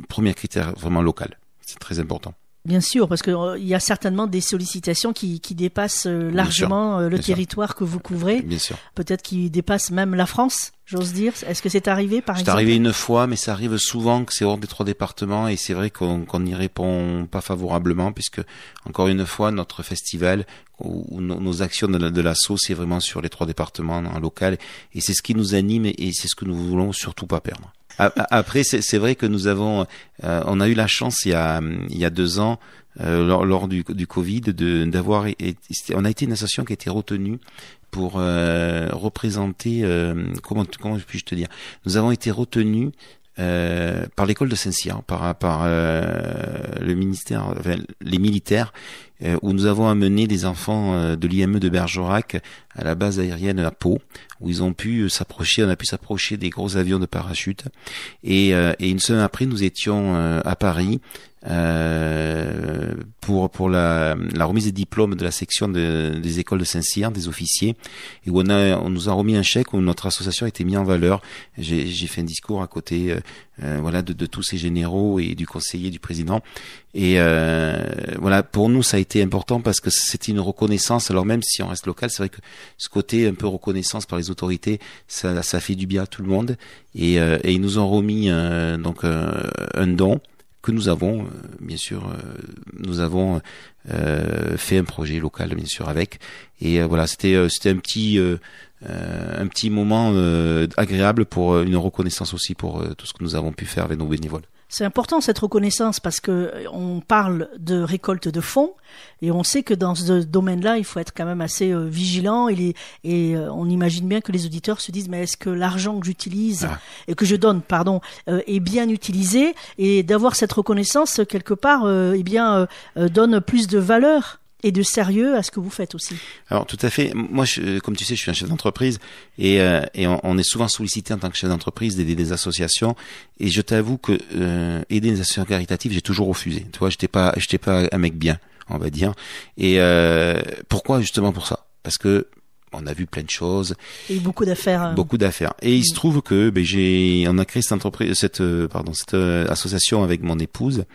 premier critère vraiment local. C'est très important. Bien sûr, parce qu'il euh, y a certainement des sollicitations qui, qui dépassent euh, largement euh, le territoire que vous couvrez. Bien sûr. Peut-être qui dépassent même la France, j'ose dire. Est-ce que c'est arrivé par exemple? C'est arrivé une fois, mais ça arrive souvent que c'est hors des trois départements et c'est vrai qu'on n'y répond pas favorablement puisque, encore une fois, notre festival ou nos, actions de l'assaut, c'est vraiment sur les trois départements en local et c'est ce qui nous anime et c'est ce que nous voulons surtout pas perdre. Après, c'est vrai que nous avons, euh, on a eu la chance il y a, il y a deux ans, euh, lors, lors, du, du Covid, d'avoir, on a été une association qui a été retenue pour euh, représenter, comment, comment puis-je te dire, nous avons été retenus par l'école de Saint-Cyr, par, par le ministère, les militaires, où nous avons amené des enfants de l'IME de Bergerac à la base aérienne à Pau, où ils ont pu euh, s'approcher, on a pu s'approcher des gros avions de parachute. Et, euh, et une semaine après, nous étions euh, à Paris euh, pour pour la, la, remise des diplômes de la section de, des écoles de Saint-Cyr, des officiers, et où on, a, on nous a remis un chèque où notre association a été mise en valeur. J'ai fait un discours à côté, euh, voilà, de, de, tous ces généraux et du conseiller du président. Et euh, voilà, pour nous, ça a été important parce que c'était une reconnaissance. Alors même si on reste local, c'est vrai que ce côté un peu reconnaissance par les autorités, ça, ça fait du bien à tout le monde. Et, et ils nous ont remis donc un don que nous avons, euh, bien sûr, euh, nous avons euh, fait un projet local, bien sûr, avec. Et voilà, c'était c'était un petit un petit moment agréable pour une reconnaissance aussi pour tout ce que nous avons pu faire avec nos bénévoles. C'est important cette reconnaissance parce que euh, on parle de récolte de fonds et on sait que dans ce domaine-là, il faut être quand même assez euh, vigilant et, et euh, on imagine bien que les auditeurs se disent mais est-ce que l'argent que j'utilise ah. et que je donne, pardon, est bien utilisé? Et d'avoir cette reconnaissance quelque part, eh bien, donne plus de valeur et de sérieux à ce que vous faites aussi. Alors tout à fait. Moi, je, comme tu sais, je suis un chef d'entreprise et, euh, et on, est souvent sollicité en tant que chef d'entreprise d'aider des associations. Et je t'avoue que euh, aider des associations caritatives, j'ai toujours refusé. Tu vois, j'étais pas, j'étais pas un mec bien, on va dire. Et euh, pourquoi justement pour ça? Parce que on a vu plein de choses. Et beaucoup d'affaires. Hein. Beaucoup d'affaires. Et il se trouve que ben, j'ai, on a créé cette entreprise, cette, pardon, cette association avec mon épouse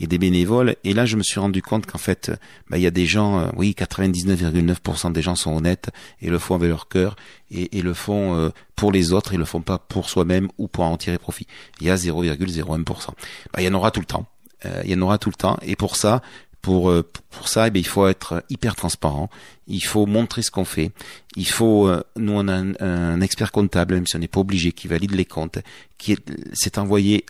et des bénévoles. Et là, je me suis rendu compte qu'en fait, bah, il y a des gens, euh, oui, 99,9% des gens sont honnêtes et le font avec leur cœur et, le font euh, pour les autres, ils le font pas pour soi-même ou pour en tirer profit. Il y a 0,01%. Bah, il y en aura tout le temps. Euh, il y en aura tout le temps. Et pour ça, pour pour ça, eh bien, il faut être hyper transparent. Il faut montrer ce qu'on fait. Il faut, nous on a un, un, expert comptable, même si on n'est pas obligé, qui valide les comptes, qui s'est envoyé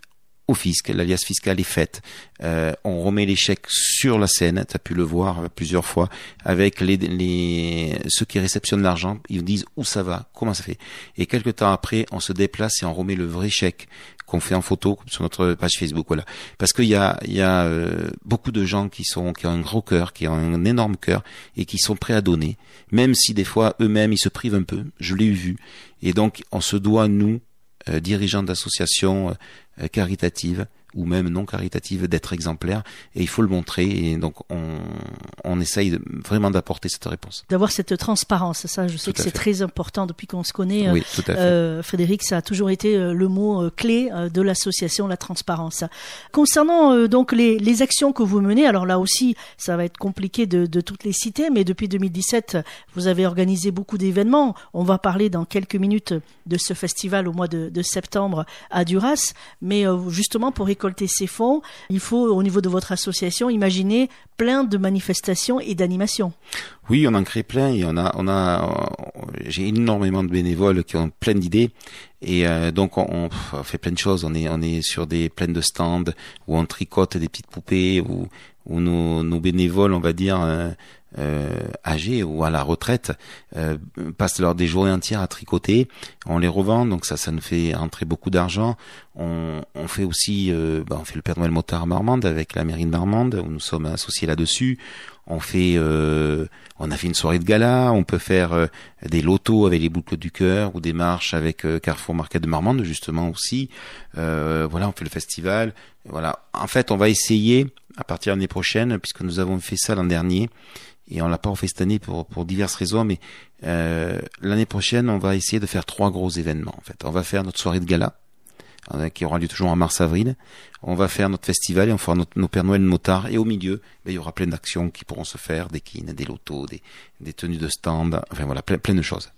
au fisc. L'alias fiscal est faite. Euh, on remet les chèques sur la scène. Tu as pu le voir plusieurs fois avec les, les ceux qui réceptionnent l'argent. Ils disent où ça va, comment ça fait. Et quelques temps après, on se déplace et on remet le vrai chèque qu'on fait en photo sur notre page Facebook. Voilà. Parce qu'il y a, il y a euh, beaucoup de gens qui sont qui ont un gros cœur, qui ont un énorme cœur et qui sont prêts à donner, même si des fois eux-mêmes ils se privent un peu. Je l'ai vu. Et donc on se doit nous euh, dirigeants d'associations euh, caritatives ou même non caritatives d'être exemplaires et il faut le montrer et donc on, on essaye vraiment d'apporter cette réponse. D'avoir cette transparence, ça je sais que c'est très important depuis qu'on se connaît. Oui, tout à fait. Euh, Frédéric, ça a toujours été euh, le mot euh, clé de l'association, la transparence. Concernant donc les, les, actions que vous menez, alors là aussi ça va être compliqué de, de toutes les citer, mais depuis 2017 vous avez organisé beaucoup d'événements. On va parler dans quelques minutes de ce festival au mois de, de septembre à Duras, mais justement pour récolter ces fonds, il faut, au niveau de votre association, imaginer plein de manifestations et d'animations. Oui, on en crée plein on a, on a, j'ai énormément de bénévoles qui ont plein d'idées et euh, donc on, fait plein de choses. On est, on est sur des plein de stands où on tricote des petites poupées où, où nos, bénévoles, on va dire, euh, euh, âgés ou à la retraite euh, passent leur des journées entières à tricoter. On les revend, donc ça, ça nous fait rentrer beaucoup d'argent. On, on, fait aussi, euh, bah, on fait le Père Noël Motard Marmande avec la mairie de Marmande, où nous sommes associés là-dessus. On fait, euh, on a fait une soirée de gala. On peut faire euh, des lotos avec les boucles du cœur ou des marches avec Carrefour Market de Marmande justement aussi. voilà, on fait le festival. Voilà. En fait, on va essayer à partir de l'année prochaine, puisque nous avons fait ça l'an dernier et on l'a pas fait cette année pour, pour diverses raisons, mais l'année prochaine, on va essayer de faire trois gros événements. En fait, on va faire notre soirée de gala qui aura lieu toujours en mars-avril. On va faire notre festival et on fera notre, nos Père Noël motards. Et au milieu, ben, il y aura plein d'actions qui pourront se faire, des kines, des lotos, des, des tenues de stand, enfin voilà, plein, plein de choses.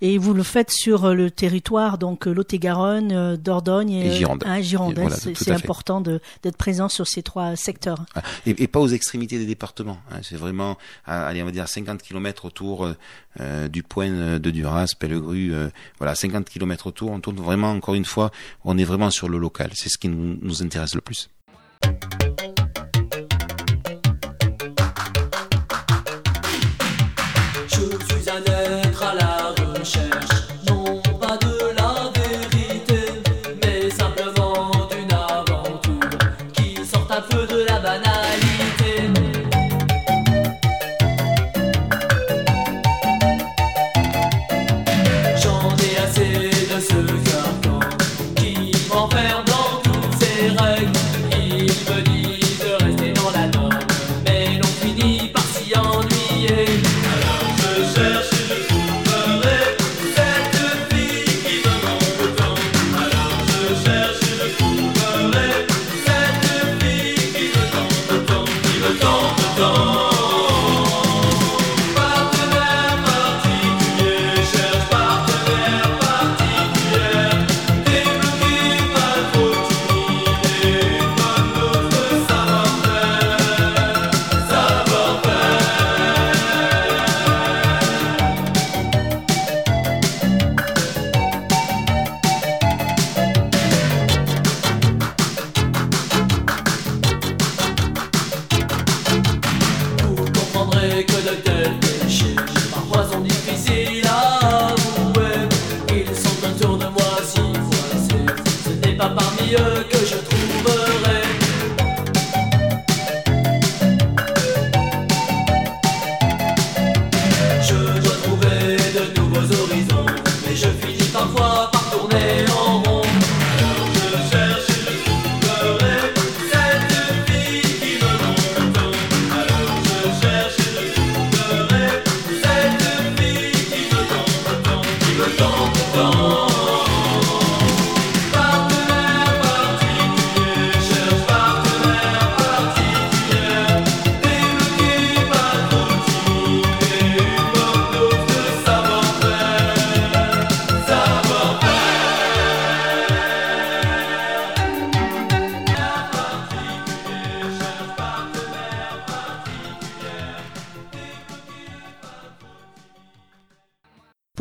Et vous le faites sur euh, le territoire, donc euh, Lot-et-Garonne, euh, Dordogne et, Gironde. Hein, Gironde. c'est important d'être présent sur ces trois secteurs. Ah, et, et pas aux extrémités des départements. Hein. C'est vraiment, allez, on va dire 50 km autour euh, du point de Duras, Pellegru, euh, voilà, 50 km autour. On tourne vraiment, encore une fois, on est vraiment sur le local. C'est ce qui nous, nous intéresse le plus.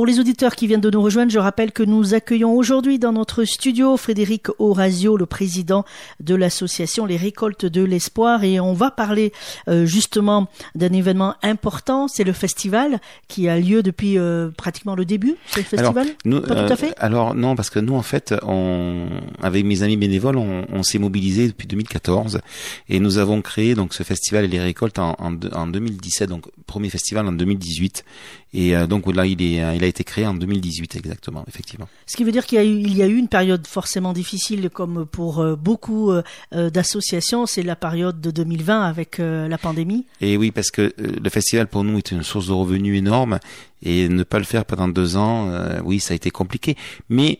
Les qui viennent de nous rejoindre, je rappelle que nous accueillons aujourd'hui dans notre studio Frédéric Orazio, le président de l'association Les Récoltes de l'Espoir, et on va parler euh, justement d'un événement important, c'est le festival qui a lieu depuis euh, pratiquement le début. C'est le festival? nous, Pas tout à fait? Euh, alors non, parce que nous en fait, on, avec mes amis bénévoles, on, s'est mobilisé depuis 2014 et nous avons créé donc ce festival Les Récoltes en, en, en 2017, donc premier festival en 2018 et euh, donc là, il, est, il a été créé en 2018 exactement, effectivement. Ce qui veut dire qu'il y a eu, il y a eu une période forcément difficile, comme pour euh, beaucoup d'associations, c'est la période de 2020 avec la pandémie. Et oui, parce que le festival pour nous est une source de revenus énorme, et ne pas le faire pendant deux ans, oui, ça a été compliqué. Mais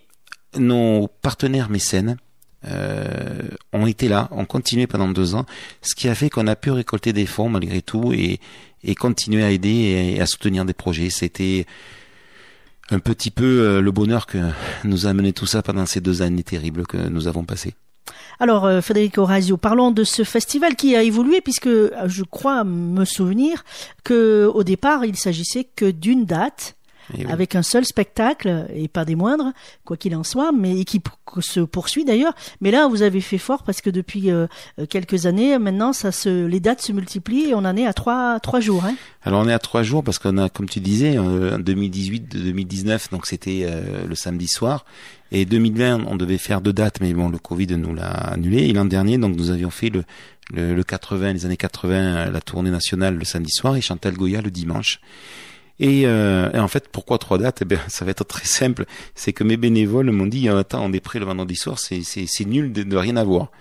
nos partenaires mécènes, euh, ont été là, ont continué pendant deux ans, ce qui a fait qu'on a pu récolter des fonds malgré tout et, et continuer à aider et à soutenir des projets. C'était un petit peu euh, le bonheur que nous a amené tout ça pendant ces deux années terribles que nous avons passées. Alors, euh, Frédéric Orazio, parlons de ce festival qui a évolué puisque euh, je crois me souvenir que au départ, il s'agissait que d'une date avec un seul spectacle et pas des moindres, quoi qu'il en soit, mais qui se poursuit d'ailleurs. Mais là, vous avez fait fort parce que depuis euh, quelques années, maintenant, ça se, les dates se multiplient et on en est à trois, trois jours. Hein. Alors on est à trois jours parce qu'on a, comme tu disais, euh, en 2018, 2019, donc c'était euh, le samedi soir. Et 2020, on devait faire deux dates, mais bon, le Covid nous l'a annulé. Et l'an dernier, donc nous avions fait le, le, le 80, les années 80, la tournée nationale le samedi soir et Chantal Goya le dimanche. Euh, et, en fait, pourquoi trois dates? Eh bien, ça va être très simple. C'est que mes bénévoles m'ont dit, attends, on est prêt le vendredi soir, c'est, c'est, nul de, de, rien avoir.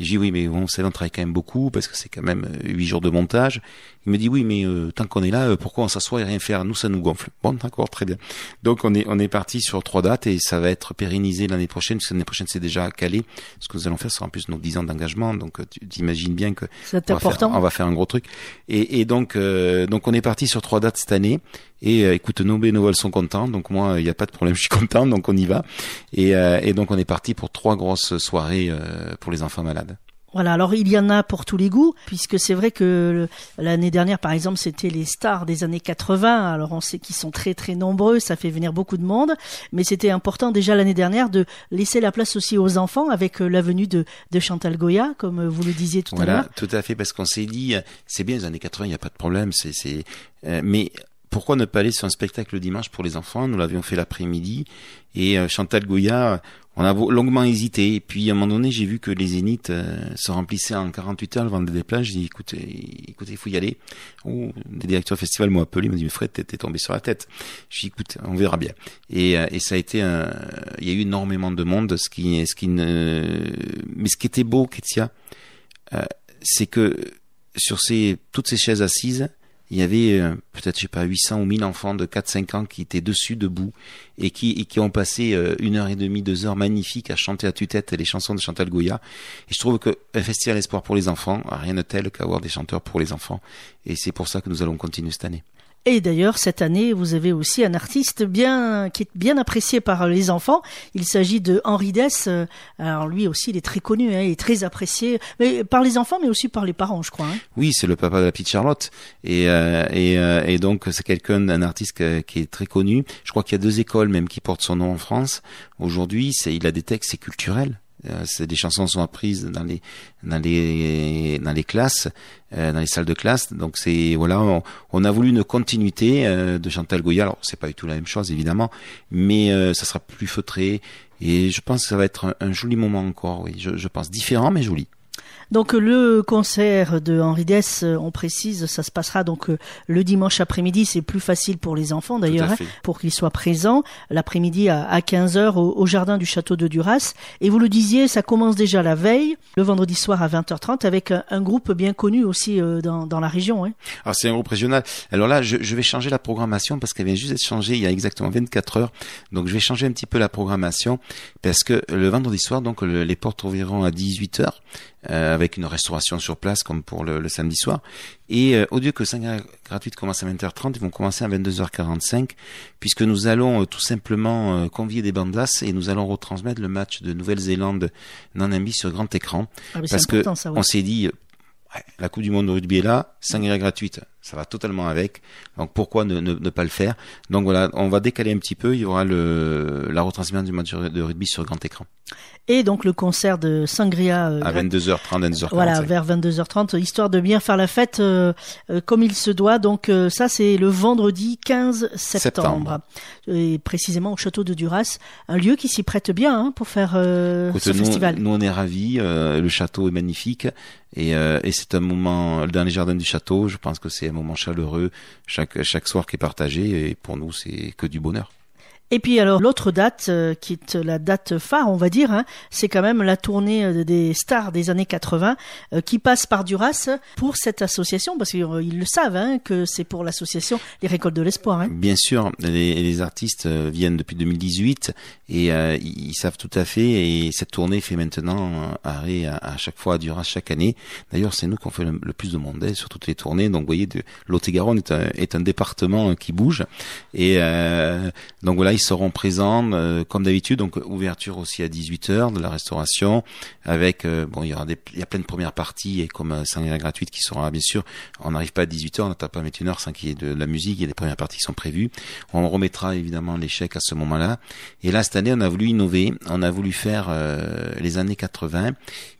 Et j'ai dit oui, mais bon, ça on travaille quand même beaucoup parce que c'est quand même huit jours de montage. Il me dit oui, mais tant qu'on est là, pourquoi on s'assoit et rien faire? Nous, ça nous gonfle. Bon, d'accord, très bien. Donc on est on est parti sur trois dates et ça va être pérennisé l'année prochaine, parce que l'année prochaine c'est déjà calé. Ce que nous allons faire sera en plus nos dix ans d'engagement, donc tu imagines bien que c'est important. on va faire un gros truc. Et, et donc donc on est parti sur trois dates cette année. Et euh, écoute, nos bénévoles sont contents, donc moi, il n'y a pas de problème, je suis content, donc on y va. Et, euh, et donc on est parti pour trois grosses soirées euh, pour les enfants malades. Voilà, alors il y en a pour tous les goûts, puisque c'est vrai que l'année dernière, par exemple, c'était les stars des années 80. Alors on sait qu'ils sont très très nombreux, ça fait venir beaucoup de monde, mais c'était important déjà l'année dernière de laisser la place aussi aux enfants avec la venue de, de Chantal Goya, comme vous le disiez tout à l'heure. Tout à fait, parce qu'on s'est dit, c'est bien les années 80, il n'y a pas de problème, c'est, c'est, mais pourquoi ne pas aller sur un spectacle le dimanche pour les enfants? Nous l'avions fait l'après-midi et euh, Chantal Goya, on a longuement hésité. Et puis à un moment donné, j'ai vu que les zéniths euh, se remplissaient en 48 heures le vendredi des plages. J'ai dit écoutez, écoutez, il faut y aller. Oh, des directeurs du festival m'ont appelé, m'ont dit mais Fred, t'es tombé sur la tête. J'ai dit écoute, on verra bien. Et, euh, et ça a été, un... il y a eu énormément de monde, ce qui, ce qui ne, mais ce qui était beau, Ketia, c'est que sur ces toutes ces chaises assises il y avait euh, peut-être, je sais pas, 800 ou 1000 enfants de 4-5 ans qui étaient dessus, debout, et qui, ont passé euh, une heure et demie, deux heures magnifiques à chanter à tue-tête les chansons de Chantal Goya. Et je trouve que un festival espoir pour les enfants, rien de tel qu'avoir des chanteurs pour les enfants. Et c'est pour ça que nous allons continuer cette année. Et d'ailleurs, cette année, vous avez aussi un artiste bien qui est bien apprécié par les enfants. Il s'agit de Henri Dess. Alors lui aussi, il est très connu, hein, il est très apprécié, mais par les enfants, mais aussi par les parents, je crois. Hein. Oui, c'est le papa de la petite Charlotte, et euh, et, euh, et, donc c'est quelqu'un, un artiste qui est très connu. Je crois qu'il y a deux écoles même qui portent son nom en France. Aujourd'hui, il a des textes, c'est culturel. Euh, c'est des chansons sont apprises dans les dans les dans les classes, euh, dans les salles de classe. Donc c'est voilà, on, a voulu une continuité euh, de Chantal Goya. Alors c'est pas du tout la même chose évidemment, mais ça sera plus feutré et je pense que ça va être un, joli moment encore. Oui, je pense différent mais joli. Donc le concert de Henri Dess, euh, on précise, ça se passera donc euh, le dimanche après-midi. C'est plus facile pour les enfants d'ailleurs, hein, pour qu'ils soient présents l'après-midi à 15h au, jardin du château de Duras. Et vous le disiez, ça commence déjà la veille, le vendredi soir à 20h30, avec un, groupe bien connu aussi euh, dans, dans la région. Hein. Alors c'est un groupe régional. Alors là, je, je vais changer la programmation parce qu'elle vient juste d'être changée il y a exactement 24 heures. Donc je vais changer un petit peu la programmation parce que le vendredi soir, donc les portes ouvriront à 18h euh, avec une restauration sur place comme pour le, samedi soir. Et euh, au lieu que 5 heures gratuites commencent à 20h30, ils vont commencer à 22h45 puisque nous allons euh, tout simplement convier des bandas et nous allons retransmettre le match de Nouvelle-Zélande Nanambi sur grand écran ah, parce que on s'est dit la Coupe du Monde de rugby est là, 5 heures gratuites, ça va totalement avec. Donc pourquoi ne, ne, ne, pas le faire? Donc voilà, on va décaler un petit peu. Il y aura le, la retransmission du match de rugby sur grand écran et donc le concert de Sangria euh, à 22h30, 22h30. Voilà, vers 22h30, histoire de bien faire la fête euh, euh, comme il se doit. Donc ça, c'est le vendredi 15 septembre, et précisément au château de Duras, un lieu qui s'y prête bien hein, pour faire ce festival. Nous, on est ravis. le château est magnifique et, et c'est un moment dans les jardins du château. Je pense que c'est un moment chaleureux chaque chaque soir qui est partagé et pour nous, c'est que du bonheur. Et puis alors l'autre date euh, qui est la date phare, on va dire, hein, c'est quand même la tournée euh, des stars des années 80 euh, qui passe par Duras pour cette association parce qu'ils le savent hein, que c'est pour l'association Les Récoltes de l'Espoir. Hein. Bien sûr, les, les, artistes viennent depuis 2018 et ils savent tout à fait et cette tournée fait maintenant arrêt à, chaque fois à Duras chaque année. D'ailleurs, c'est nous qu'on fait le, plus de monde sur toutes les tournées. Donc, vous voyez, Lot-et-Garonne est est un département qui bouge et donc voilà seront présents euh, comme d'habitude, donc ouverture aussi à 18h de la restauration, avec euh, bon il y aura des, il y a plein de premières parties et comme euh, sangria gratuite qui sera bien sûr, on n'arrive pas à 18h, on n'attend pas à mettre une heure sans qu'il y ait de, la musique, et des premières parties qui sont prévues. On remettra évidemment l'échec à ce moment-là. Et là cette année on a voulu innover, on a voulu faire les années 80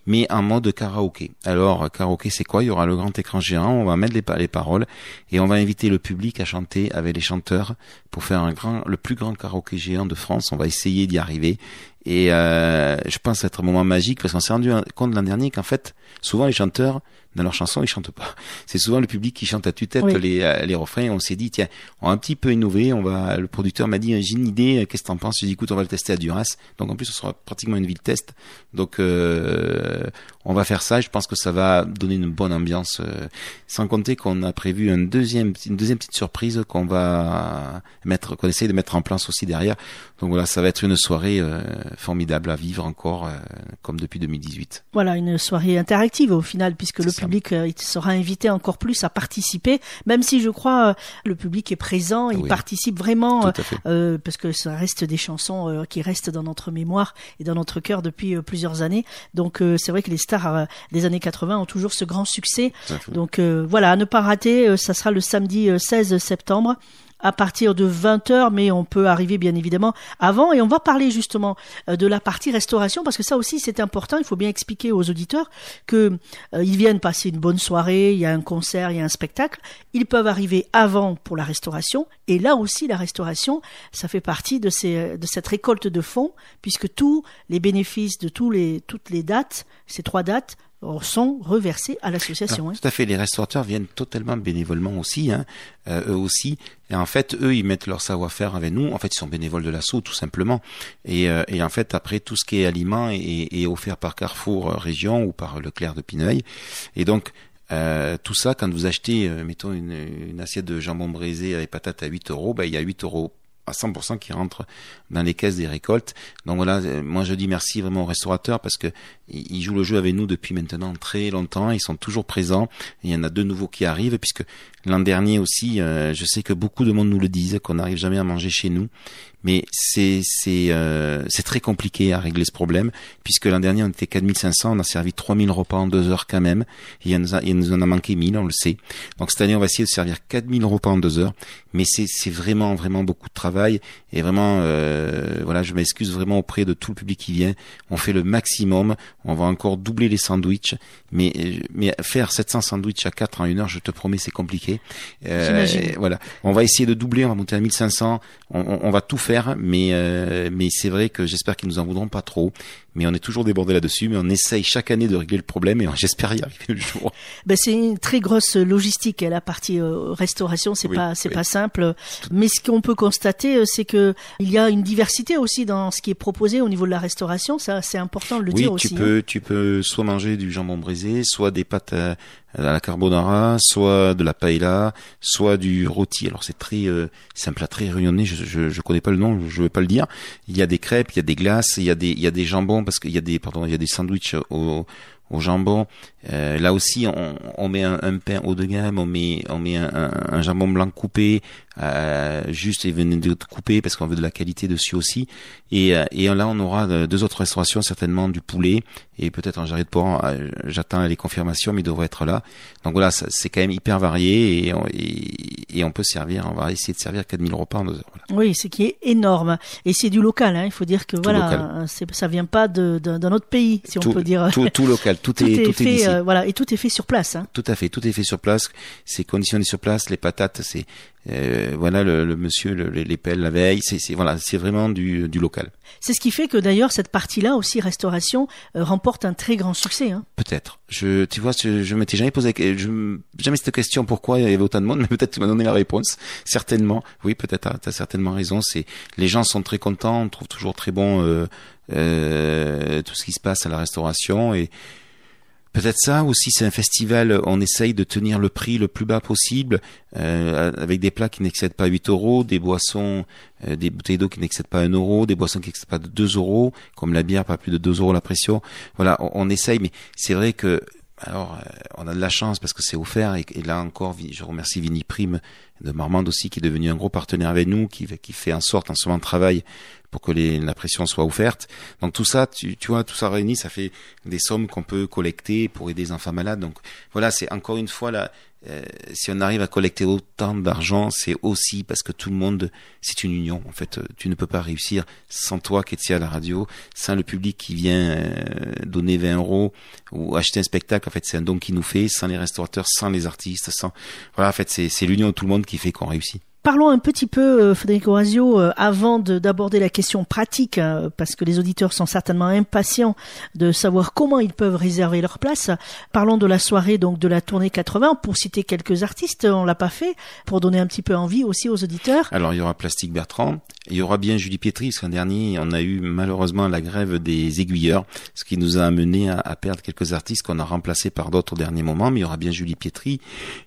mais en mode karaoké. Alors, karaoké, c'est quoi? Il y aura le grand écran géant, on va mettre les, les, paroles et on va inviter le public à chanter avec les chanteurs pour faire un grand, le plus grand karaoké géant de France. On va essayer d'y arriver. Et euh, je pense être un moment magique parce qu'on s'est rendu compte l'an dernier qu'en fait, souvent les chanteurs, dans leurs chansons, ils chantent pas. C'est souvent le public qui chante à tue-tête les, euh, les refrains. On s'est dit, tiens, on va un petit peu innover. On va, le producteur m'a dit, j'ai une idée, qu'est-ce que t'en penses? J'ai dit, écoute, on va le tester à Duras. Donc en plus, ce sera pratiquement une ville test. Donc, euh, on va faire ça. je pense que ça va donner une bonne ambiance. Euh, sans compter qu'on a prévu un deuxième, une deuxième petite surprise qu'on va mettre, qu'on essaye de mettre en place aussi derrière. Donc voilà, ça va être une soirée euh, formidable à vivre encore, euh, comme depuis 2018. Voilà, une soirée interactive au final, puisque le public sera invité encore plus à participer, même si je crois le public est présent, il participe vraiment, parce que ça reste des chansons qui restent dans notre mémoire et dans notre cœur depuis plusieurs années. Donc c'est vrai que les stars des années 80 ont toujours ce grand succès. Donc euh, voilà, à ne pas rater, euh, ça sera le samedi 16 euh, septembre à partir de 20h, mais on peut arriver bien évidemment avant. Et on va parler justement de la partie restauration, parce que ça aussi c'est important. Il faut bien expliquer aux auditeurs que ils viennent passer une bonne soirée, il y a un concert, il y a un spectacle. Ils peuvent arriver avant pour la restauration. Et là aussi, la restauration, ça fait partie de, de cette récolte de fonds, puisque tous les bénéfices de tous les, toutes les dates, ces trois dates, sont reversés à l'association. Hein. Tout à fait, les restaurateurs viennent totalement bénévolement aussi, hein, euh, eux aussi. Et en fait, eux, ils mettent leur savoir-faire avec nous. En fait, ils sont bénévoles de l'assaut, tout simplement. Et, euh, et, en fait, après, tout ce qui est aliments est, est offert par Carrefour euh, Région ou par Leclerc de Pineuil. Et donc, euh, tout ça, quand vous achetez, mettons, une, une, assiette de jambon braisé avec patates à 8 euros, ben, il y a 8 euros à 100% qui rentrent dans les caisses des récoltes. Donc voilà, moi je dis merci vraiment aux restaurateurs parce que ils jouent le jeu avec nous depuis maintenant très longtemps. Ils sont toujours présents. Il y en a deux nouveaux qui arrivent puisque l'an dernier aussi, euh, je sais que beaucoup de monde nous le disent qu'on n'arrive jamais à manger chez nous. Mais c'est c'est euh, c'est très compliqué à régler ce problème puisque l'an dernier on était 4500, on a servi 3000 repas en deux heures quand même. Il, nous, a, il nous en a manqué 1000, on le sait. Donc cette année on va essayer de servir 4000 repas en deux heures. Mais c'est c'est vraiment vraiment beaucoup de travail et vraiment euh, voilà je m'excuse vraiment auprès de tout le public qui vient. On fait le maximum. On va encore doubler les sandwichs, mais mais faire 700 sandwichs à 4 en une heure, je te promets, c'est compliqué. Euh, voilà, on va essayer de doubler, on va monter à 1500. On, on, on va tout faire, mais euh, mais c'est vrai que j'espère qu'ils nous en voudront pas trop mais on est toujours débordé là-dessus, mais on essaye chaque année de régler le problème et j'espère y arriver le jour. Ben c'est une très grosse logistique la partie euh, restauration, c'est pas c'est pas simple, mais ce qu'on peut constater euh, c'est que il y a une diversité aussi dans ce qui est proposé au niveau de la restauration, ça c'est important de le dire aussi. Oui, tu peux hein. tu peux soit manger du jambon brisé, soit des pâtes à, la carbonara, soit de la paella, soit du rôti. Alors c'est très euh, c'est un plat très réunionnais, je, je je connais pas le nom, je vais pas le dire. Il y a des crêpes, il y a des glaces, il y a des il y a des jambons parce qu'il y a des pardon il y a des sandwichs au, au jambon. Euh, là aussi, on, on met un, un, pain haut de gamme, on met, on met un, un, jambon blanc coupé, euh, juste et venez de couper parce qu'on veut de la qualité dessus aussi. Et, euh, et là, on aura deux autres restaurations, certainement du poulet et peut-être un jarret de porc. Euh, j'attends les confirmations, mais il devrait être là. Donc voilà, c'est quand même hyper varié et on, et, on peut servir, on va essayer de servir 4000 repas en deux heures. Oui, ce qui est énorme. Et c'est du local, hein. il faut dire que voilà, ça vient pas d'un autre pays, si on peut dire. Tout, tout local, tout, tout est, tout fait, euh, voilà, et tout est fait sur place. Hein. Tout à fait, tout est fait sur place. C'est conditionné sur place. Les patates, c'est euh, voilà le, monsieur le, les pelles la veille. C'est voilà, c'est vraiment du, du local. C'est ce qui fait que d'ailleurs cette partie-là aussi restauration euh, remporte un très grand succès. Hein. Peut-être. Je, tu vois, je, je m'étais jamais posé je, jamais cette question pourquoi il y avait autant de monde, mais peut-être tu m'as donné la réponse. Certainement, oui, peut-être. Tu as certainement raison. C'est les gens sont très contents, on trouve toujours très bon euh, euh, tout ce qui se passe à la restauration et Peut-être ça aussi, c'est un festival, on essaye de tenir le prix le plus bas possible, euh, avec des plats qui n'excèdent pas 8 euros, des boissons, euh, des bouteilles d'eau qui n'excèdent pas 1 euro, des boissons qui n'excèdent pas de 2 euros, comme la bière, pas plus de 2 euros la pression. Voilà, on, on essaye, mais c'est vrai que alors, euh, on a de la chance parce que c'est offert et, là encore, je remercie Vinny Prime de Marmande aussi qui est devenu un gros partenaire avec nous, qui, qui fait en sorte en ce moment de travail pour que les, la pression soit offerte. Donc tout ça, tu, tu vois, tout ça réuni, ça fait des sommes qu'on peut collecter pour aider les enfants malades. Donc voilà, c'est encore une fois là, euh, si on arrive à collecter autant d'argent, c'est aussi parce que tout le monde, c'est une union. En fait, tu ne peux pas réussir sans toi qui es à la radio, sans le public qui vient euh, donner 20 euros ou acheter un spectacle. En fait, c'est un don qui nous fait, sans les restaurateurs, sans les artistes, sans voilà. En fait, c'est l'union de tout le monde qui fait qu'on réussit. Parlons un petit peu, euh, Federico Razio, euh, avant d'aborder la question pratique, hein, parce que les auditeurs sont certainement impatients de savoir comment ils peuvent réserver leur place. Parlons de la soirée, donc de la tournée 80, pour citer quelques artistes, on l'a pas fait, pour donner un petit peu envie aussi aux auditeurs. Alors il y aura Plastique Bertrand, il y aura bien Julie Pietri, qu'un dernier, on a eu malheureusement la grève des aiguilleurs, ce qui nous a amené à, perdre quelques artistes qu'on a remplacés par d'autres au dernier moment, mais il y aura bien Julie Pietri,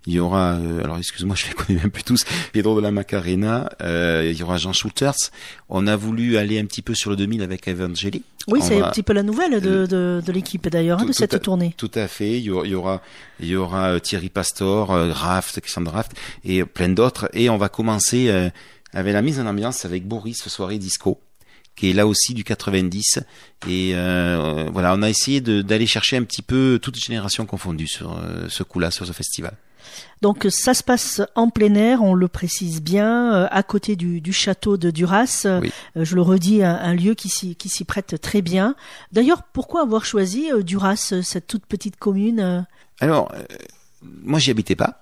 il y aura, euh, alors excuse-moi, je les connais même plus tous, Pedro de la Macarena, euh, il y aura Jean Schulters. On a voulu aller un petit peu sur le 2000 avec Evangeli. Oui, c'est un petit peu la nouvelle de, de, l'équipe d'ailleurs, hein, de cette tournée. Tout à fait. Il y aura, il y aura, euh, Thierry Pastor, euh, Raft, Christian Draft et plein d'autres. Et on va commencer avec la mise en ambiance avec Boris, soirée disco qui est là aussi du 90 et voilà on a essayé d'aller chercher un petit peu toutes les générations confondues sur ce coup-là sur ce festival. Donc ça se passe en plein air, on le précise bien, euh, à côté du, château de Duras. Euh, je le redis, un, lieu qui s'y prête très bien. D'ailleurs, pourquoi avoir choisi euh, Duras, cette toute petite commune Alors, moi j'y habitais pas.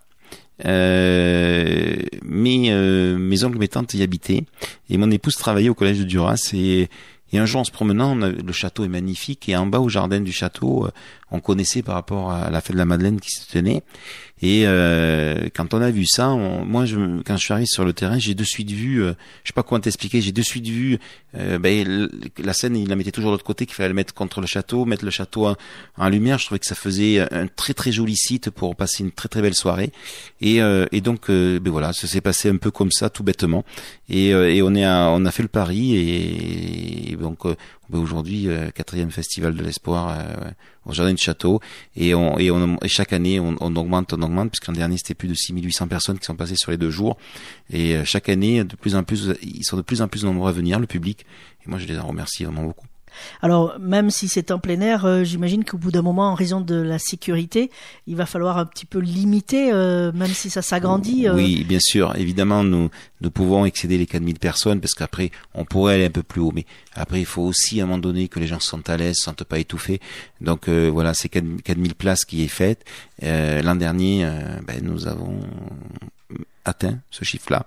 mais mes oncles, mes tantes y habitaient et mon épouse travaillait au collège de Duras et, et un jour en se promenant, le château est magnifique et en bas au jardin du château, on connaissait par rapport à la fête de la Madeleine qui se tenait et euh, quand on a vu ça, moi, je, quand je suis arrivé sur le terrain, j'ai de suite vu, euh, je sais pas comment t'expliquer, j'ai de suite vu euh, ben, la scène, il la mettait toujours de l'autre côté, qu'il fallait le mettre contre le château, mettre le château en, lumière. Je trouvais que ça faisait un très très joli site pour passer une très très belle soirée. Et, et donc, ben voilà, ça s'est passé un peu comme ça, tout bêtement. Et, et on est, on a fait le pari et, donc ben aujourd'hui quatrième festival de l'espoir au jardin du château. Et chaque année on, augmente on augmente puisqu'en dernier c'était plus de 6800 personnes qui sont passées sur les deux jours. Et euh, chaque année de plus en plus ils sont de plus en plus nombreux à venir le public. Et moi je les en remercie vraiment beaucoup. Alors, même si c'est en plein air, euh, j'imagine qu'au bout d'un moment, en raison de la sécurité, il va falloir un petit peu limiter, euh, même si ça s'agrandit. Euh. Oui, bien sûr. Évidemment, nous, nous pouvons excéder les 4000 personnes parce qu'après, on pourrait aller un peu plus haut. Mais après, il faut aussi, à un moment donné, que les gens sentent à l'aise, se sentent pas étouffés. Donc, voilà, c'est 4000 places qui est faite. L'an dernier, ben, nous avons atteint ce chiffre-là.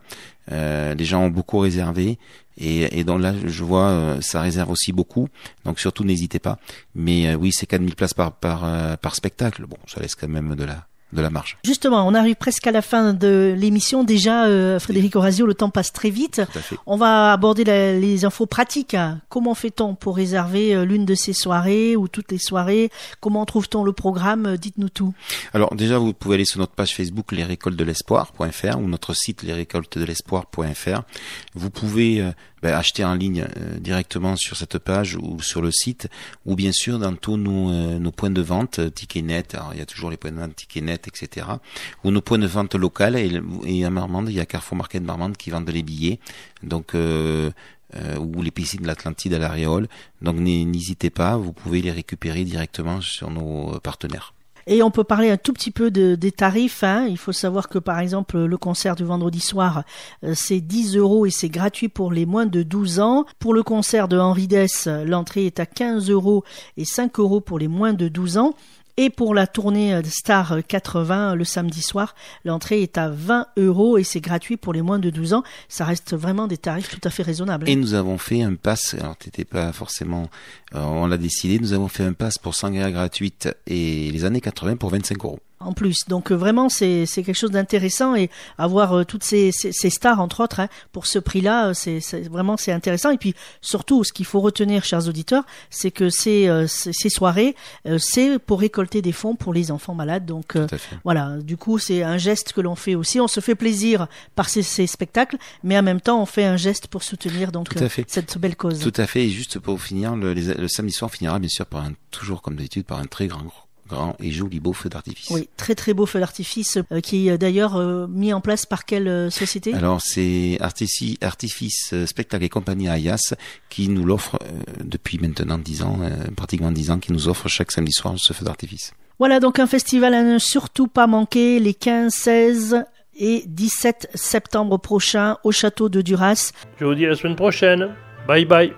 les gens ont beaucoup réservé et, et donc là, je vois, euh, ça réserve aussi beaucoup. Donc surtout, n'hésitez pas. Mais euh, oui, c'est 4000 places par, par, euh, par spectacle. Bon, ça laisse quand même de la, de la marge. Justement, on arrive presque à la fin de l'émission. Déjà, euh, Frédéric Orazio, le temps passe très vite. On va aborder les infos pratiques. Comment fait-on pour réserver euh, l'une de ces soirées ou toutes les soirées? Comment trouve-t-on le programme? Dites-nous tout. Alors déjà, vous pouvez aller sur notre page Facebook les récoltes de l'espoir.fr ou notre site les récoltes de l'espoir.fr. Vous pouvez euh, ben, acheter en ligne euh, directement sur cette page ou sur le site, ou bien sûr dans tous nos, euh, nos points de vente, euh, Ticketnet, alors il y a toujours les points de vente Ticketnet, etc. Ou nos points de vente locaux, et, et à Marmande, il y a Carrefour Market Marmande qui vendent les billets, donc euh, ou les piscines de l'Atlantide à l'Aréole. Donc n'hésitez pas, vous pouvez les récupérer directement sur nos partenaires. Et on peut parler un tout petit peu de, des tarifs. Hein. Il faut savoir que par exemple le concert du vendredi soir, euh, c'est 10 euros et c'est gratuit pour les moins de 12 ans. Pour le concert de Henri Dess, l'entrée est à 15 euros et 5 euros pour les moins de 12 ans. Et pour la tournée euh, Star 80 le samedi soir, l'entrée est à 20 euros et c'est gratuit pour les moins de 12 ans. Ça reste vraiment des tarifs tout à fait raisonnables. Et nous avons fait un pass, alors t'étais pas forcément, euh, on l'a décidé, nous avons fait un pass pour sangria gratuite et les années 80 pour 25 euros en plus. Donc euh, vraiment, c'est quelque chose d'intéressant et avoir euh, toutes ces, ces, stars, entre autres, hein, pour ce prix-là, euh, c'est vraiment c'est intéressant. Et puis surtout, ce qu'il faut retenir, chers auditeurs, c'est que ces, ces soirées, c'est pour récolter des fonds pour les enfants malades. Donc voilà, du coup, c'est un geste que l'on fait aussi. On se fait plaisir par ces, ces, spectacles, mais en même temps, on fait un geste pour soutenir donc cette belle cause. Tout à fait. Et juste pour finir, le, le samedi soir finira bien sûr par un, toujours comme d'habitude par un très grand grand et joli beau feu d'artifice. Oui, très très beau feu d'artifice euh, qui est d'ailleurs euh, mis en place par quelle euh, société? Alors c'est Artifice, Artifice Spectacle et Compagnie Ayas qui nous l'offre depuis maintenant 10 ans, pratiquement 10 ans, qui nous offre chaque samedi soir ce feu d'artifice. Voilà donc un festival à ne surtout pas manquer les 15, 16 et 17 septembre prochains au château de Duras. Je vous dis à la semaine prochaine. Bye bye.